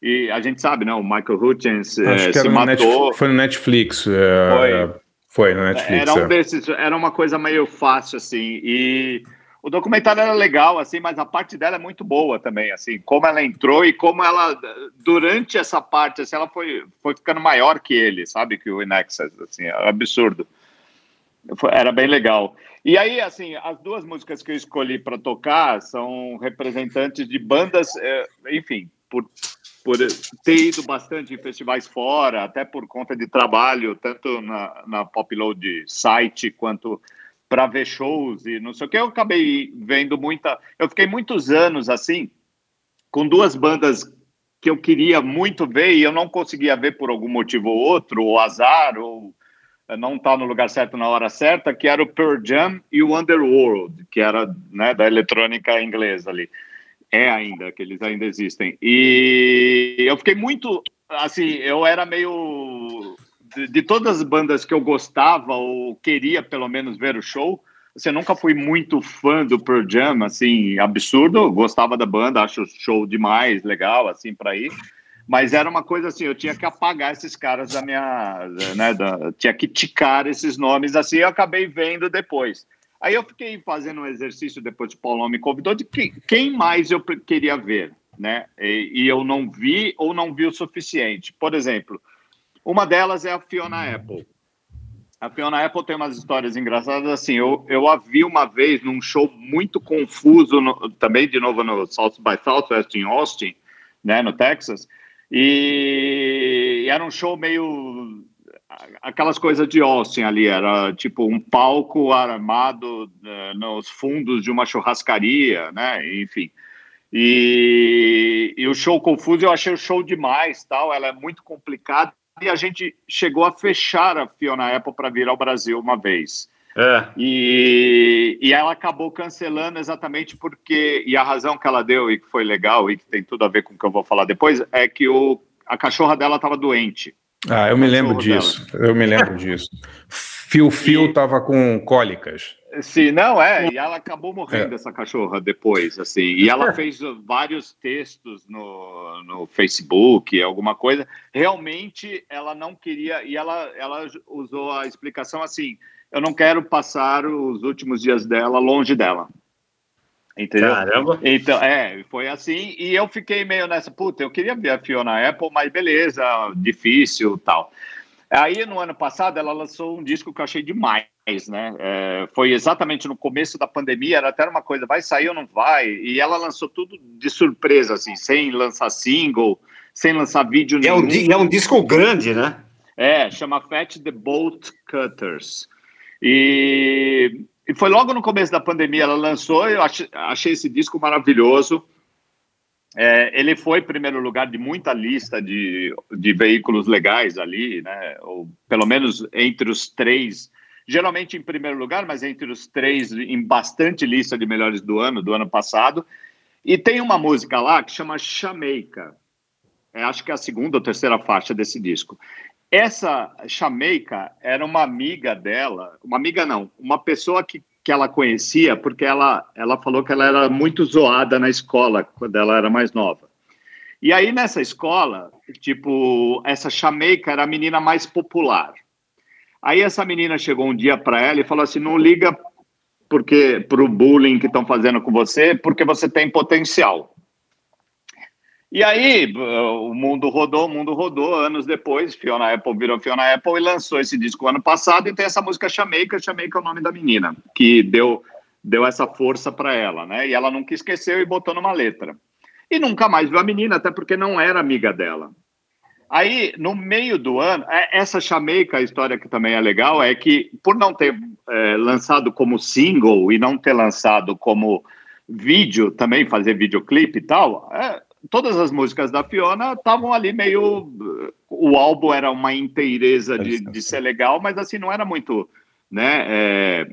e a gente sabe, né, o Michael Hutchins Acho que se matou, Netflix, foi no Netflix. é, Foi. É, foi no Netflix. era um é. desses, era uma coisa meio fácil, assim, e o documentário era legal, assim, mas a parte dela é muito boa também, assim, como ela entrou e como ela, durante essa parte, assim, ela foi, foi ficando maior que ele, sabe, que o Inexus, assim, é absurdo. Era bem legal. E aí, assim, as duas músicas que eu escolhi para tocar são representantes de bandas, eh, enfim, por, por ter ido bastante em festivais fora, até por conta de trabalho, tanto na, na Popload site quanto para ver shows e não sei o que, eu acabei vendo muita. Eu fiquei muitos anos assim, com duas bandas que eu queria muito ver e eu não conseguia ver por algum motivo ou outro, ou azar, ou não tá no lugar certo na hora certa, que era o Pearl Jam e o Underworld, que era né, da eletrônica inglesa ali. É ainda, que eles ainda existem. E eu fiquei muito, assim, eu era meio de, de todas as bandas que eu gostava ou queria pelo menos ver o show, você nunca fui muito fã do Pearl Jam, assim, absurdo, gostava da banda, acho o show demais, legal, assim, para ir. Mas era uma coisa assim, eu tinha que apagar esses caras da minha, né, da, tinha que ticar esses nomes assim, eu acabei vendo depois. Aí eu fiquei fazendo um exercício depois que o Paulão me convidou de que, quem mais eu queria ver, né? E, e, eu não vi ou não vi o suficiente. Por exemplo, uma delas é a Fiona Apple. A Fiona Apple tem umas histórias engraçadas assim. Eu, eu a vi uma vez num show muito confuso, no, também de novo no South by Southwest em Austin, né, no Texas. E, e era um show meio aquelas coisas de Austin ali, era tipo um palco armado uh, nos fundos de uma churrascaria, né? Enfim. E, e, o show confuso eu achei o show demais, tal. Ela é muito complicada e a gente chegou a fechar a Fiona Apple para vir ao Brasil uma vez. É. E, e ela acabou cancelando exatamente porque e a razão que ela deu e que foi legal e que tem tudo a ver com o que eu vou falar depois é que o, a cachorra dela estava doente. Ah, eu me lembro disso. Dela. Eu me lembro disso. Fio Fio estava com cólicas. Sim, não é. E ela acabou morrendo, é. essa cachorra, depois, assim. E ela fez vários textos no, no Facebook, alguma coisa. Realmente, ela não queria. E ela, ela usou a explicação assim: eu não quero passar os últimos dias dela longe dela. Entendeu? Caramba! Então, é, foi assim, e eu fiquei meio nessa, puta, eu queria ver a Fiona Apple, mas beleza, difícil tal. Aí, no ano passado, ela lançou um disco que eu achei demais, né? É, foi exatamente no começo da pandemia, era até uma coisa, vai sair ou não vai? E ela lançou tudo de surpresa, assim, sem lançar single, sem lançar vídeo nenhum. É um, é um disco grande, né? É, chama Fat the Bolt Cutters. E e foi logo no começo da pandemia, ela lançou, eu achei, achei esse disco maravilhoso. É, ele foi primeiro lugar de muita lista de, de veículos legais ali, né? Ou pelo menos entre os três, geralmente em primeiro lugar, mas entre os três em bastante lista de melhores do ano, do ano passado. E tem uma música lá que chama Chameica. É, acho que é a segunda ou terceira faixa desse disco. Essa Chameica era uma amiga dela, uma amiga não, uma pessoa que, que ela conhecia, porque ela, ela falou que ela era muito zoada na escola quando ela era mais nova. E aí nessa escola, tipo, essa Chameica era a menina mais popular. Aí essa menina chegou um dia para ela e falou assim: não liga porque para o bullying que estão fazendo com você, porque você tem potencial. E aí, o mundo rodou, o mundo rodou. Anos depois, Fiona Apple virou Fiona Apple e lançou esse disco ano passado. E tem essa música Chameica, Chameica é o nome da menina, que deu, deu essa força para ela, né? E ela nunca esqueceu e botou numa letra. E nunca mais viu a menina, até porque não era amiga dela. Aí, no meio do ano, é, essa Chameica, a história que também é legal, é que por não ter é, lançado como single e não ter lançado como vídeo, também fazer videoclipe e tal, é, todas as músicas da Fiona estavam ali meio. O álbum era uma inteireza de, de ser legal, mas assim, não era muito. Né, é,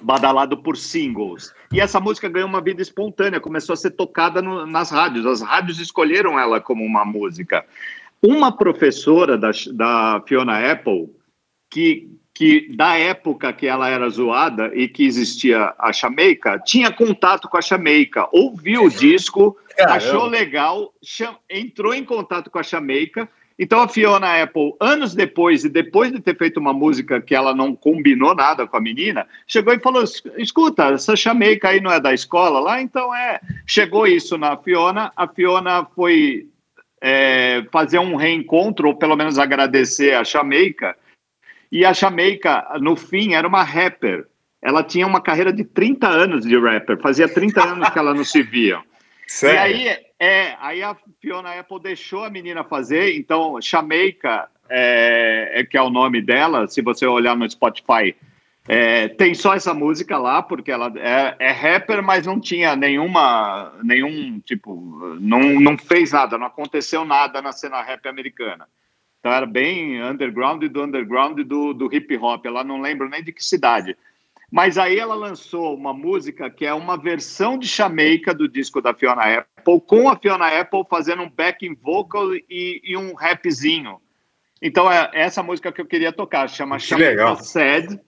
badalado por singles. E essa música ganhou uma vida espontânea, começou a ser tocada no, nas rádios. As rádios escolheram ela como uma música. Uma professora da, da Fiona Apple, que que da época que ela era zoada e que existia a Jamaica, tinha contato com a Jamaica, ouviu o disco, Caramba. achou legal, entrou em contato com a Jamaica. Então a Fiona Apple, anos depois e depois de ter feito uma música que ela não combinou nada com a menina, chegou e falou: "Escuta, essa Jamaica aí não é da escola lá, então é". Chegou isso na Fiona, a Fiona foi é, fazer um reencontro ou pelo menos agradecer a Jamaica e a Jamaica, no fim, era uma rapper. Ela tinha uma carreira de 30 anos de rapper. Fazia 30 anos que ela não se via. Sério? E aí, é, aí a Fiona Apple deixou a menina fazer. Então, Jamaica, é, é, que é o nome dela, se você olhar no Spotify, é, tem só essa música lá, porque ela é, é, rapper, mas não tinha nenhuma, nenhum, tipo, não, não fez nada, não aconteceu nada na cena rap americana. Então era bem underground do underground do, do hip hop. Ela não lembro nem de que cidade. Mas aí ela lançou uma música que é uma versão de Jamaica do disco da Fiona Apple, com a Fiona Apple fazendo um backing vocal e, e um rapzinho. Então é essa música que eu queria tocar, chama Que Jamaica legal. Sad,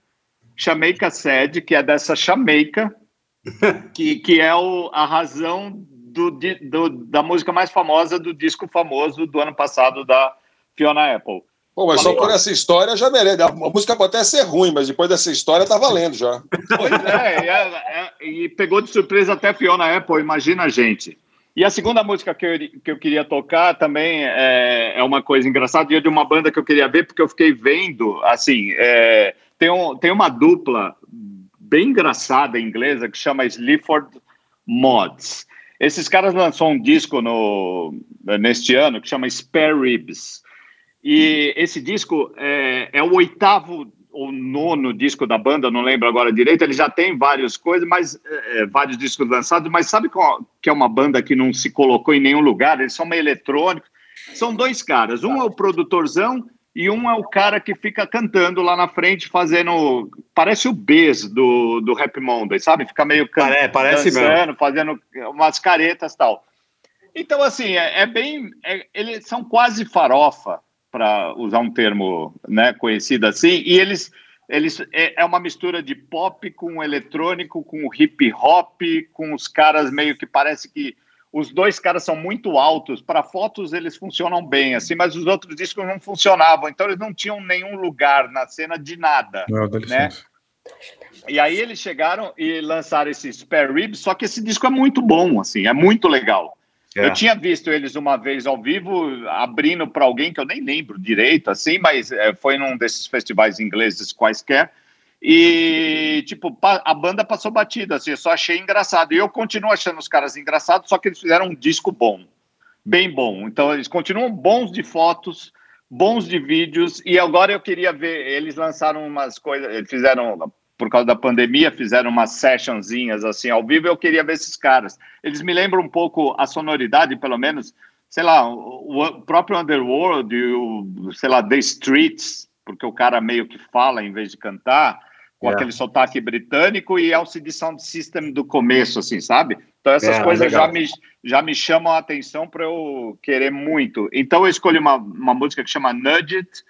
Jamaica Sad, que é dessa Jamaica, que, que é o, a razão do, do- da música mais famosa do disco famoso do ano passado da Fiona Apple. Pô, mas só por essa história já merece. A música pode até ser ruim, mas depois dessa história tá valendo já. Pois é, e, é- é- e pegou de surpresa até Fiona Apple, imagina a gente. E a segunda música que eu, que eu queria tocar também é, é uma coisa engraçada, e é de uma banda que eu queria ver, porque eu fiquei vendo, assim, é, tem, um, tem uma dupla bem engraçada inglesa que chama Sleaford Mods. Esses caras lançou um disco no, neste ano que chama Spare Ribs. E esse disco é, é o oitavo ou nono disco da banda, não lembro agora direito. Ele já tem várias coisas, mas é, vários discos lançados. Mas sabe qual, que é uma banda que não se colocou em nenhum lugar? Eles são meio eletrônicos. São dois caras. Um é o produtorzão e um é o cara que fica cantando lá na frente, fazendo. Parece o Bez do, do Rap Monday, sabe? Fica meio can- Pare- parece dançando, mesmo. fazendo umas caretas tal. Então, assim, é, é bem. é- eles são quase farofa, para usar um termo né, conhecido assim, e eles. Eles, é, é uma mistura de pop com eletrônico, com hip hop, com os caras meio que parece que os dois caras são muito altos. Para fotos eles funcionam bem, assim, mas os outros discos não funcionavam. Então eles não tinham nenhum lugar na cena de nada. Não, né? E aí eles chegaram e lançaram esse Spare Ribs, só que esse disco é muito bom, assim, é muito legal. É. Eu tinha visto eles uma vez ao vivo, abrindo para alguém que eu nem lembro direito, assim, mas é, foi num desses festivais ingleses quaisquer. E, tipo, a banda passou batida, assim, eu só achei engraçado. E eu continuo achando os caras engraçados, só que eles fizeram um disco bom, bem bom. Então, eles continuam bons de fotos, bons de vídeos. E agora eu queria ver, eles lançaram umas coisas, eles fizeram, por causa da pandemia, fizeram umas sessionzinhas, assim, ao vivo. Eu queria ver esses caras. Eles me lembram um pouco a sonoridade, pelo menos, sei lá, o, próprio Underworld e o, sei lá, The Streets, porque o cara meio que fala em vez de cantar, com É. aquele sotaque britânico e LCD Sound System do começo, assim, sabe? Então essas É, coisas legal. já me, já me chamam a atenção para eu querer muito. Então eu escolhi uma, uma música que chama Nudge It,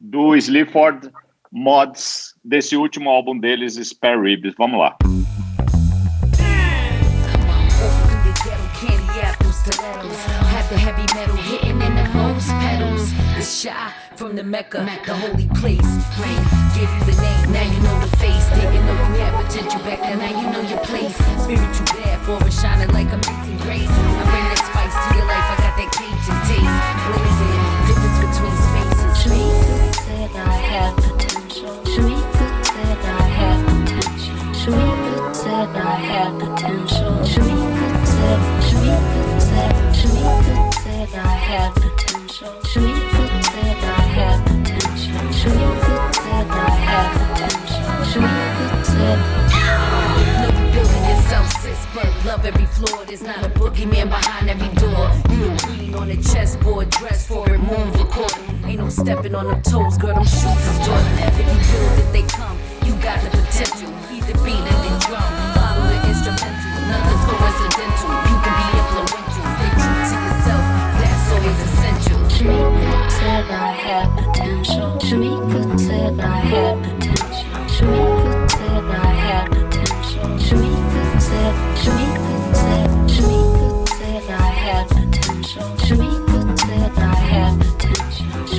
do Sleaford Mods, desse último álbum deles, Spare Ribs. Vamos lá. from the Mecca, the holy place. Gave you the name, now you know the face. Didn't know you had potential back then, now you know your place. Spiritual bad shining like amazing grace. I bring that spice to your life, I got that taste. Blazing, difference between. Space. I potential. Shamika said I had potential. Shamika said I had potential. Shamika said, Shamika said, Shamika said I had potential. Shamika said I had potential. Shamika said I had potential. Shamika said. Sis, but love every floor. There's not a boogeyman behind every door. You the queen on the chessboard, dress for it, move according. Ain't no stepping on them toes, girl. Them shoes is Jordan. If you build it, they come. You got the potential. Beat the beat and then drum. Follow the instrumental. Nothing's coincidental. You can be influential. Stay true to yourself. That's always essential. Shamika said I had potential. Shamika said I had potential. Shamika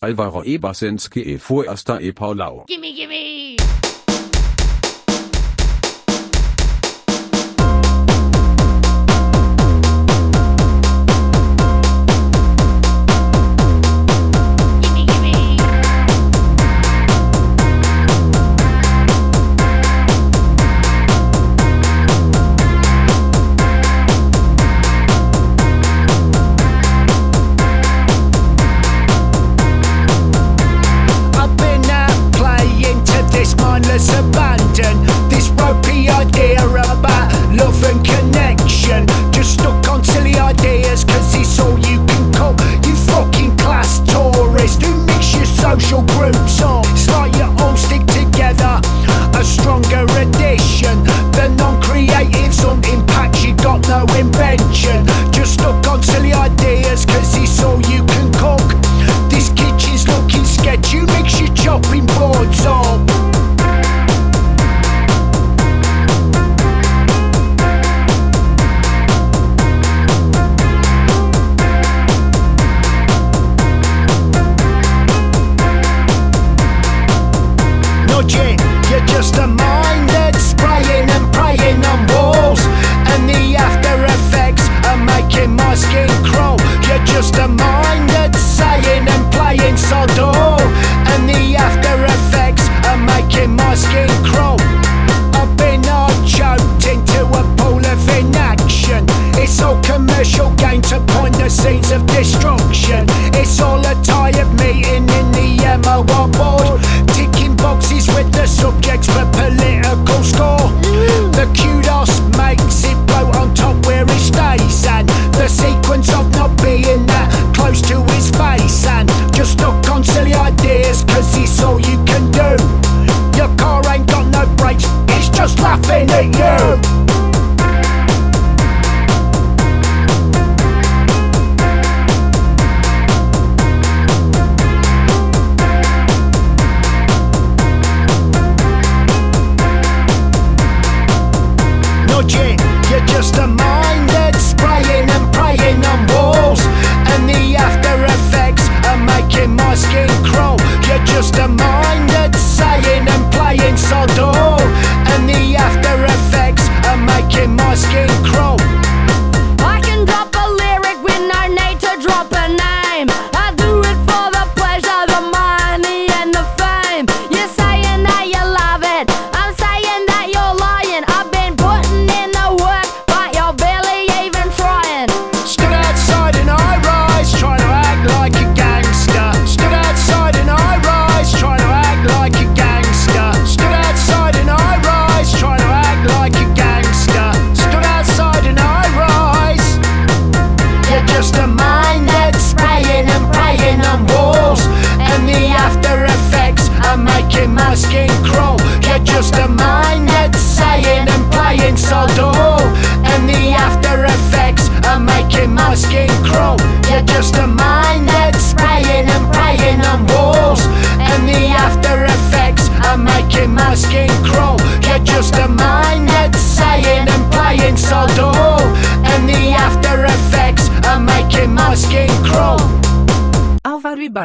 Alvaro Ebersenski e Forster e Paulau. Gimme, gimme!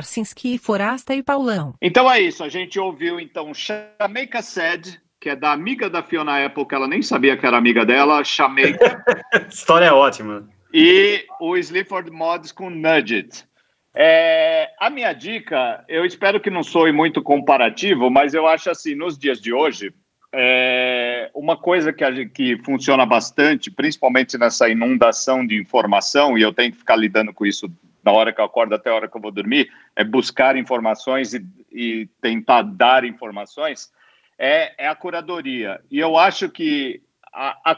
Ibarcinski, Forasta e Paulão. Então é isso, a gente ouviu então Jamaica Sad, que é da amiga da Fiona Apple, que ela nem sabia que era amiga dela, Jamaica, História é ótima. e o Sleaford Mods com Nudge It. É, a minha dica, eu espero que não soe muito comparativo, mas eu acho assim, nos dias de hoje, é, uma coisa que, a que funciona bastante, principalmente nessa inundação de informação, e eu tenho que ficar lidando com isso na hora que eu acordo até a hora que eu vou dormir, é buscar informações e, e tentar dar informações, é, é a curadoria. E eu acho que a, a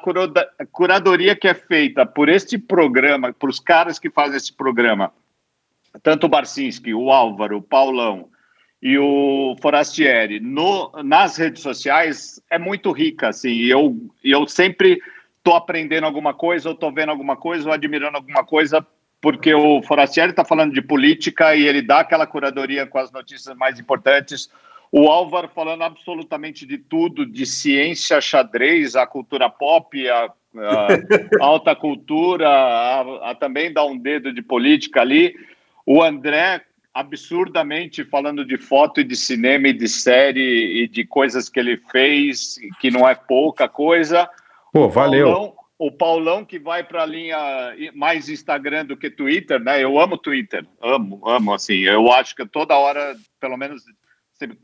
curadoria que é feita por este programa, por os caras que fazem esse programa, tanto o Barcinski, o Álvaro, o Paulão e o Forastieri no, nas redes sociais é muito rica, assim, e eu, eu sempre estou aprendendo alguma coisa, ou estou vendo alguma coisa, ou admirando alguma coisa, porque o Forastieri está falando de política e ele dá aquela curadoria com as notícias mais importantes, o Álvaro falando absolutamente de tudo, de ciência, xadrez, a cultura pop, a, a alta cultura, a, a também dá um dedo de política ali. O André, absurdamente falando de foto e de cinema e de série e de coisas que ele fez, que não é pouca coisa. Pô, valeu. Paulão, o Paulão que vai para a linha mais Instagram do que Twitter, né? Eu amo Twitter, amo, amo, assim. Eu acho que toda hora, pelo menos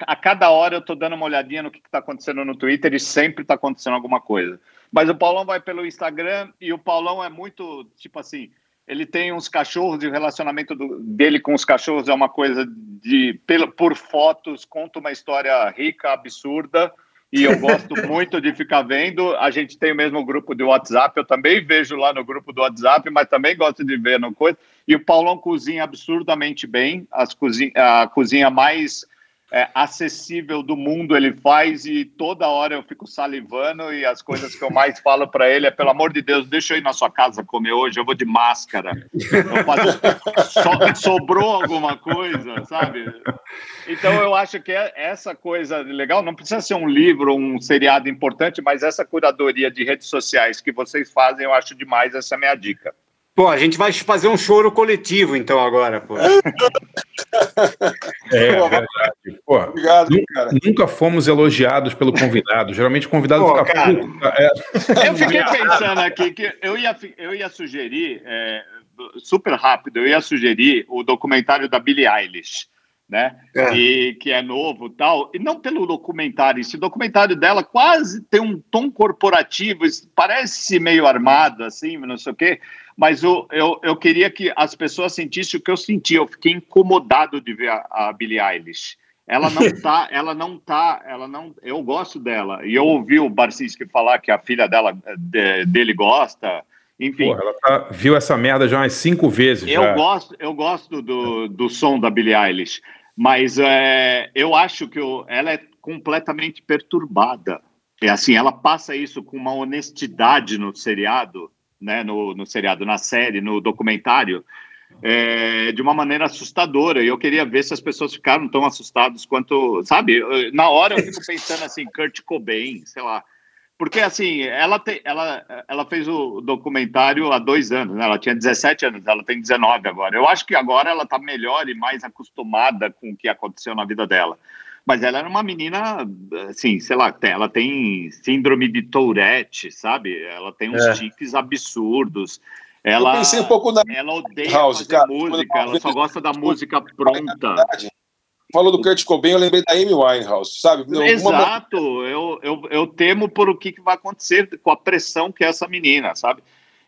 a cada hora eu estou dando uma olhadinha no que está acontecendo no Twitter e sempre está acontecendo alguma coisa. Mas o Paulão vai pelo Instagram e o Paulão é muito, tipo assim, ele tem uns cachorros e o relacionamento do, dele com os cachorros é uma coisa de, pelo, por fotos, conta uma história rica, absurda, e eu gosto muito de ficar vendo. A gente tem o mesmo grupo de WhatsApp, eu também vejo lá no grupo do WhatsApp, mas também gosto de ver no coisa. E o Paulão cozinha absurdamente bem, as cozinha, a cozinha mais é, acessível do mundo ele faz e toda hora eu fico salivando e as coisas que eu mais falo para ele é pelo amor de Deus deixa eu ir na sua casa comer hoje eu vou de máscara. Faço, so, sobrou alguma coisa sabe? Então eu acho que é essa coisa legal não precisa ser um livro um seriado importante mas essa curadoria de redes sociais que vocês fazem eu acho demais essa é a minha dica Pô, a gente vai fazer um choro coletivo, então, agora, pô. É, pô, verdade. Pô, Obrigado, nunca, cara. Nunca fomos elogiados pelo convidado. Geralmente o convidado pô, fica cara, puto. É. Eu fiquei pensando aqui que eu ia, eu ia sugerir, é, super rápido, eu ia sugerir o documentário da Billie Eilish. Né? É. E que é novo tal, e não pelo documentário, esse documentário dela quase tem um tom corporativo, parece meio armado, assim, não sei o quê, mas eu, eu, eu queria que as pessoas sentissem o que eu senti. Eu fiquei incomodado de ver a, a Billie Eilish. Ela não tá, ela não tá, ela não. Eu gosto dela. E eu ouvi o Barcinski falar que a filha dela de, dele gosta. Enfim. Porra, ela tá, viu essa merda já umas cinco vezes. Eu já. gosto, eu gosto do, do som da Billie Eilish, mas é, eu acho que eu, ela é completamente perturbada. É assim, ela passa isso com uma honestidade no seriado né, no, no seriado, na série, no documentário, é, de uma maneira assustadora. E eu queria ver se as pessoas ficaram tão assustadas quanto, sabe? Na hora eu fico pensando assim, Kurt Cobain, sei lá. Porque, assim, ela, te, ela, ela fez o documentário há dois anos, né? Ela tinha 17 anos, ela tem 19 agora. Eu acho que agora ela está melhor e mais acostumada com o que aconteceu na vida dela. Mas ela era uma menina, assim, sei lá, ela tem síndrome de Tourette, sabe? Ela tem uns é. tiques absurdos. Ela, eu pensei um pouco na ela odeia House, fazer cara, música, ela só gosta da música pronta. Falou do Kurt Cobain, eu lembrei da Amy Winehouse, sabe? Exato, eu, eu, eu temo por o que vai acontecer com a pressão que é essa menina, sabe?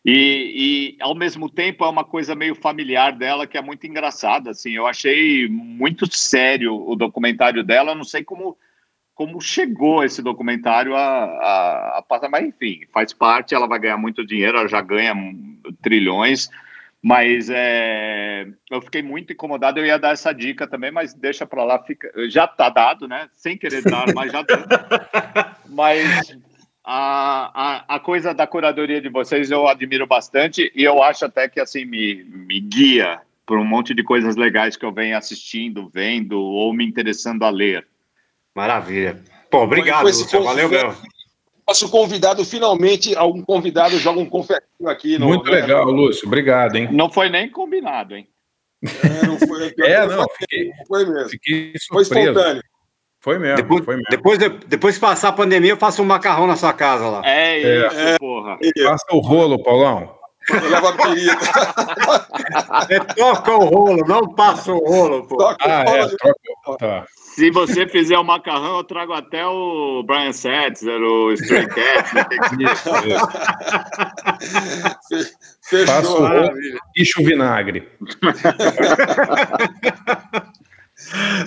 E, e, ao mesmo tempo é uma coisa meio familiar dela que é muito engraçada. Assim, eu achei muito sério o documentário dela. Não sei como como chegou esse documentário a, passar, mas enfim, faz parte. Ela vai ganhar muito dinheiro, ela já ganha trilhões. Mas é, eu fiquei muito incomodado. Eu ia dar essa dica também, mas deixa para lá. Fica, já tá dado, né? Sem querer dar, mas já deu. mas a, a, a, coisa da curadoria de vocês eu admiro bastante e eu acho até que assim me, me guia por um monte de coisas legais que eu venho assistindo, vendo ou me interessando a ler. Maravilha. Pô, obrigado, Lúcio. Valeu, meu. Nosso convidado, finalmente, algum convidado joga um confetinho aqui. No, Muito legal. Lúcio. Obrigado, hein? Não foi nem combinado, hein? É, não foi. é, não, fiquei, foi mesmo. Fiquei foi espontâneo. Foi mesmo, depois, foi mesmo. Depois, de, depois que passar a pandemia, eu faço um macarrão na sua casa lá. É isso, é, porra. Passa o rolo, Paulão. Leva a perita. é, toca o rolo, não passa o rolo, pô. Toca ah, o rolo. É, troca, tá. Se você fizer o macarrão, eu trago até o Brian Setzer, o Stray. Fechou. Passa o rolo e o vinagre.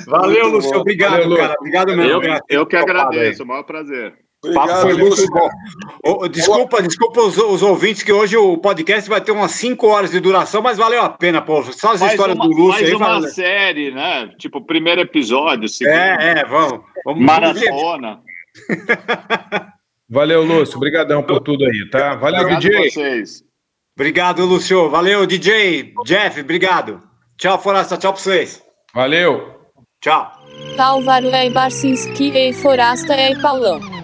Valeu, Lúcio. Obrigado, Valeu, cara. Obrigado mesmo. Eu, eu que agradeço. O maior prazer. Obrigado, foi muito bom. Oh, desculpa, desculpa os, os, ouvintes que hoje o podcast vai ter umas 5 horas de duração, mas valeu a pena, pô. Só as faz histórias uma, do Lúcio faz aí. uma valeu. série, né? Tipo, primeiro episódio, segundo. É, é, vamos. vamos Maratona. valeu, Lúcio. Obrigadão por tudo aí, tá? Valeu, obrigado DJ. Vocês. Obrigado, Lúcio. Valeu, DJ. Jeff, obrigado. Tchau, Forasta. Tchau pra vocês. Valeu. Tchau. Álvaro é Barcinski e Forasta é Paulão.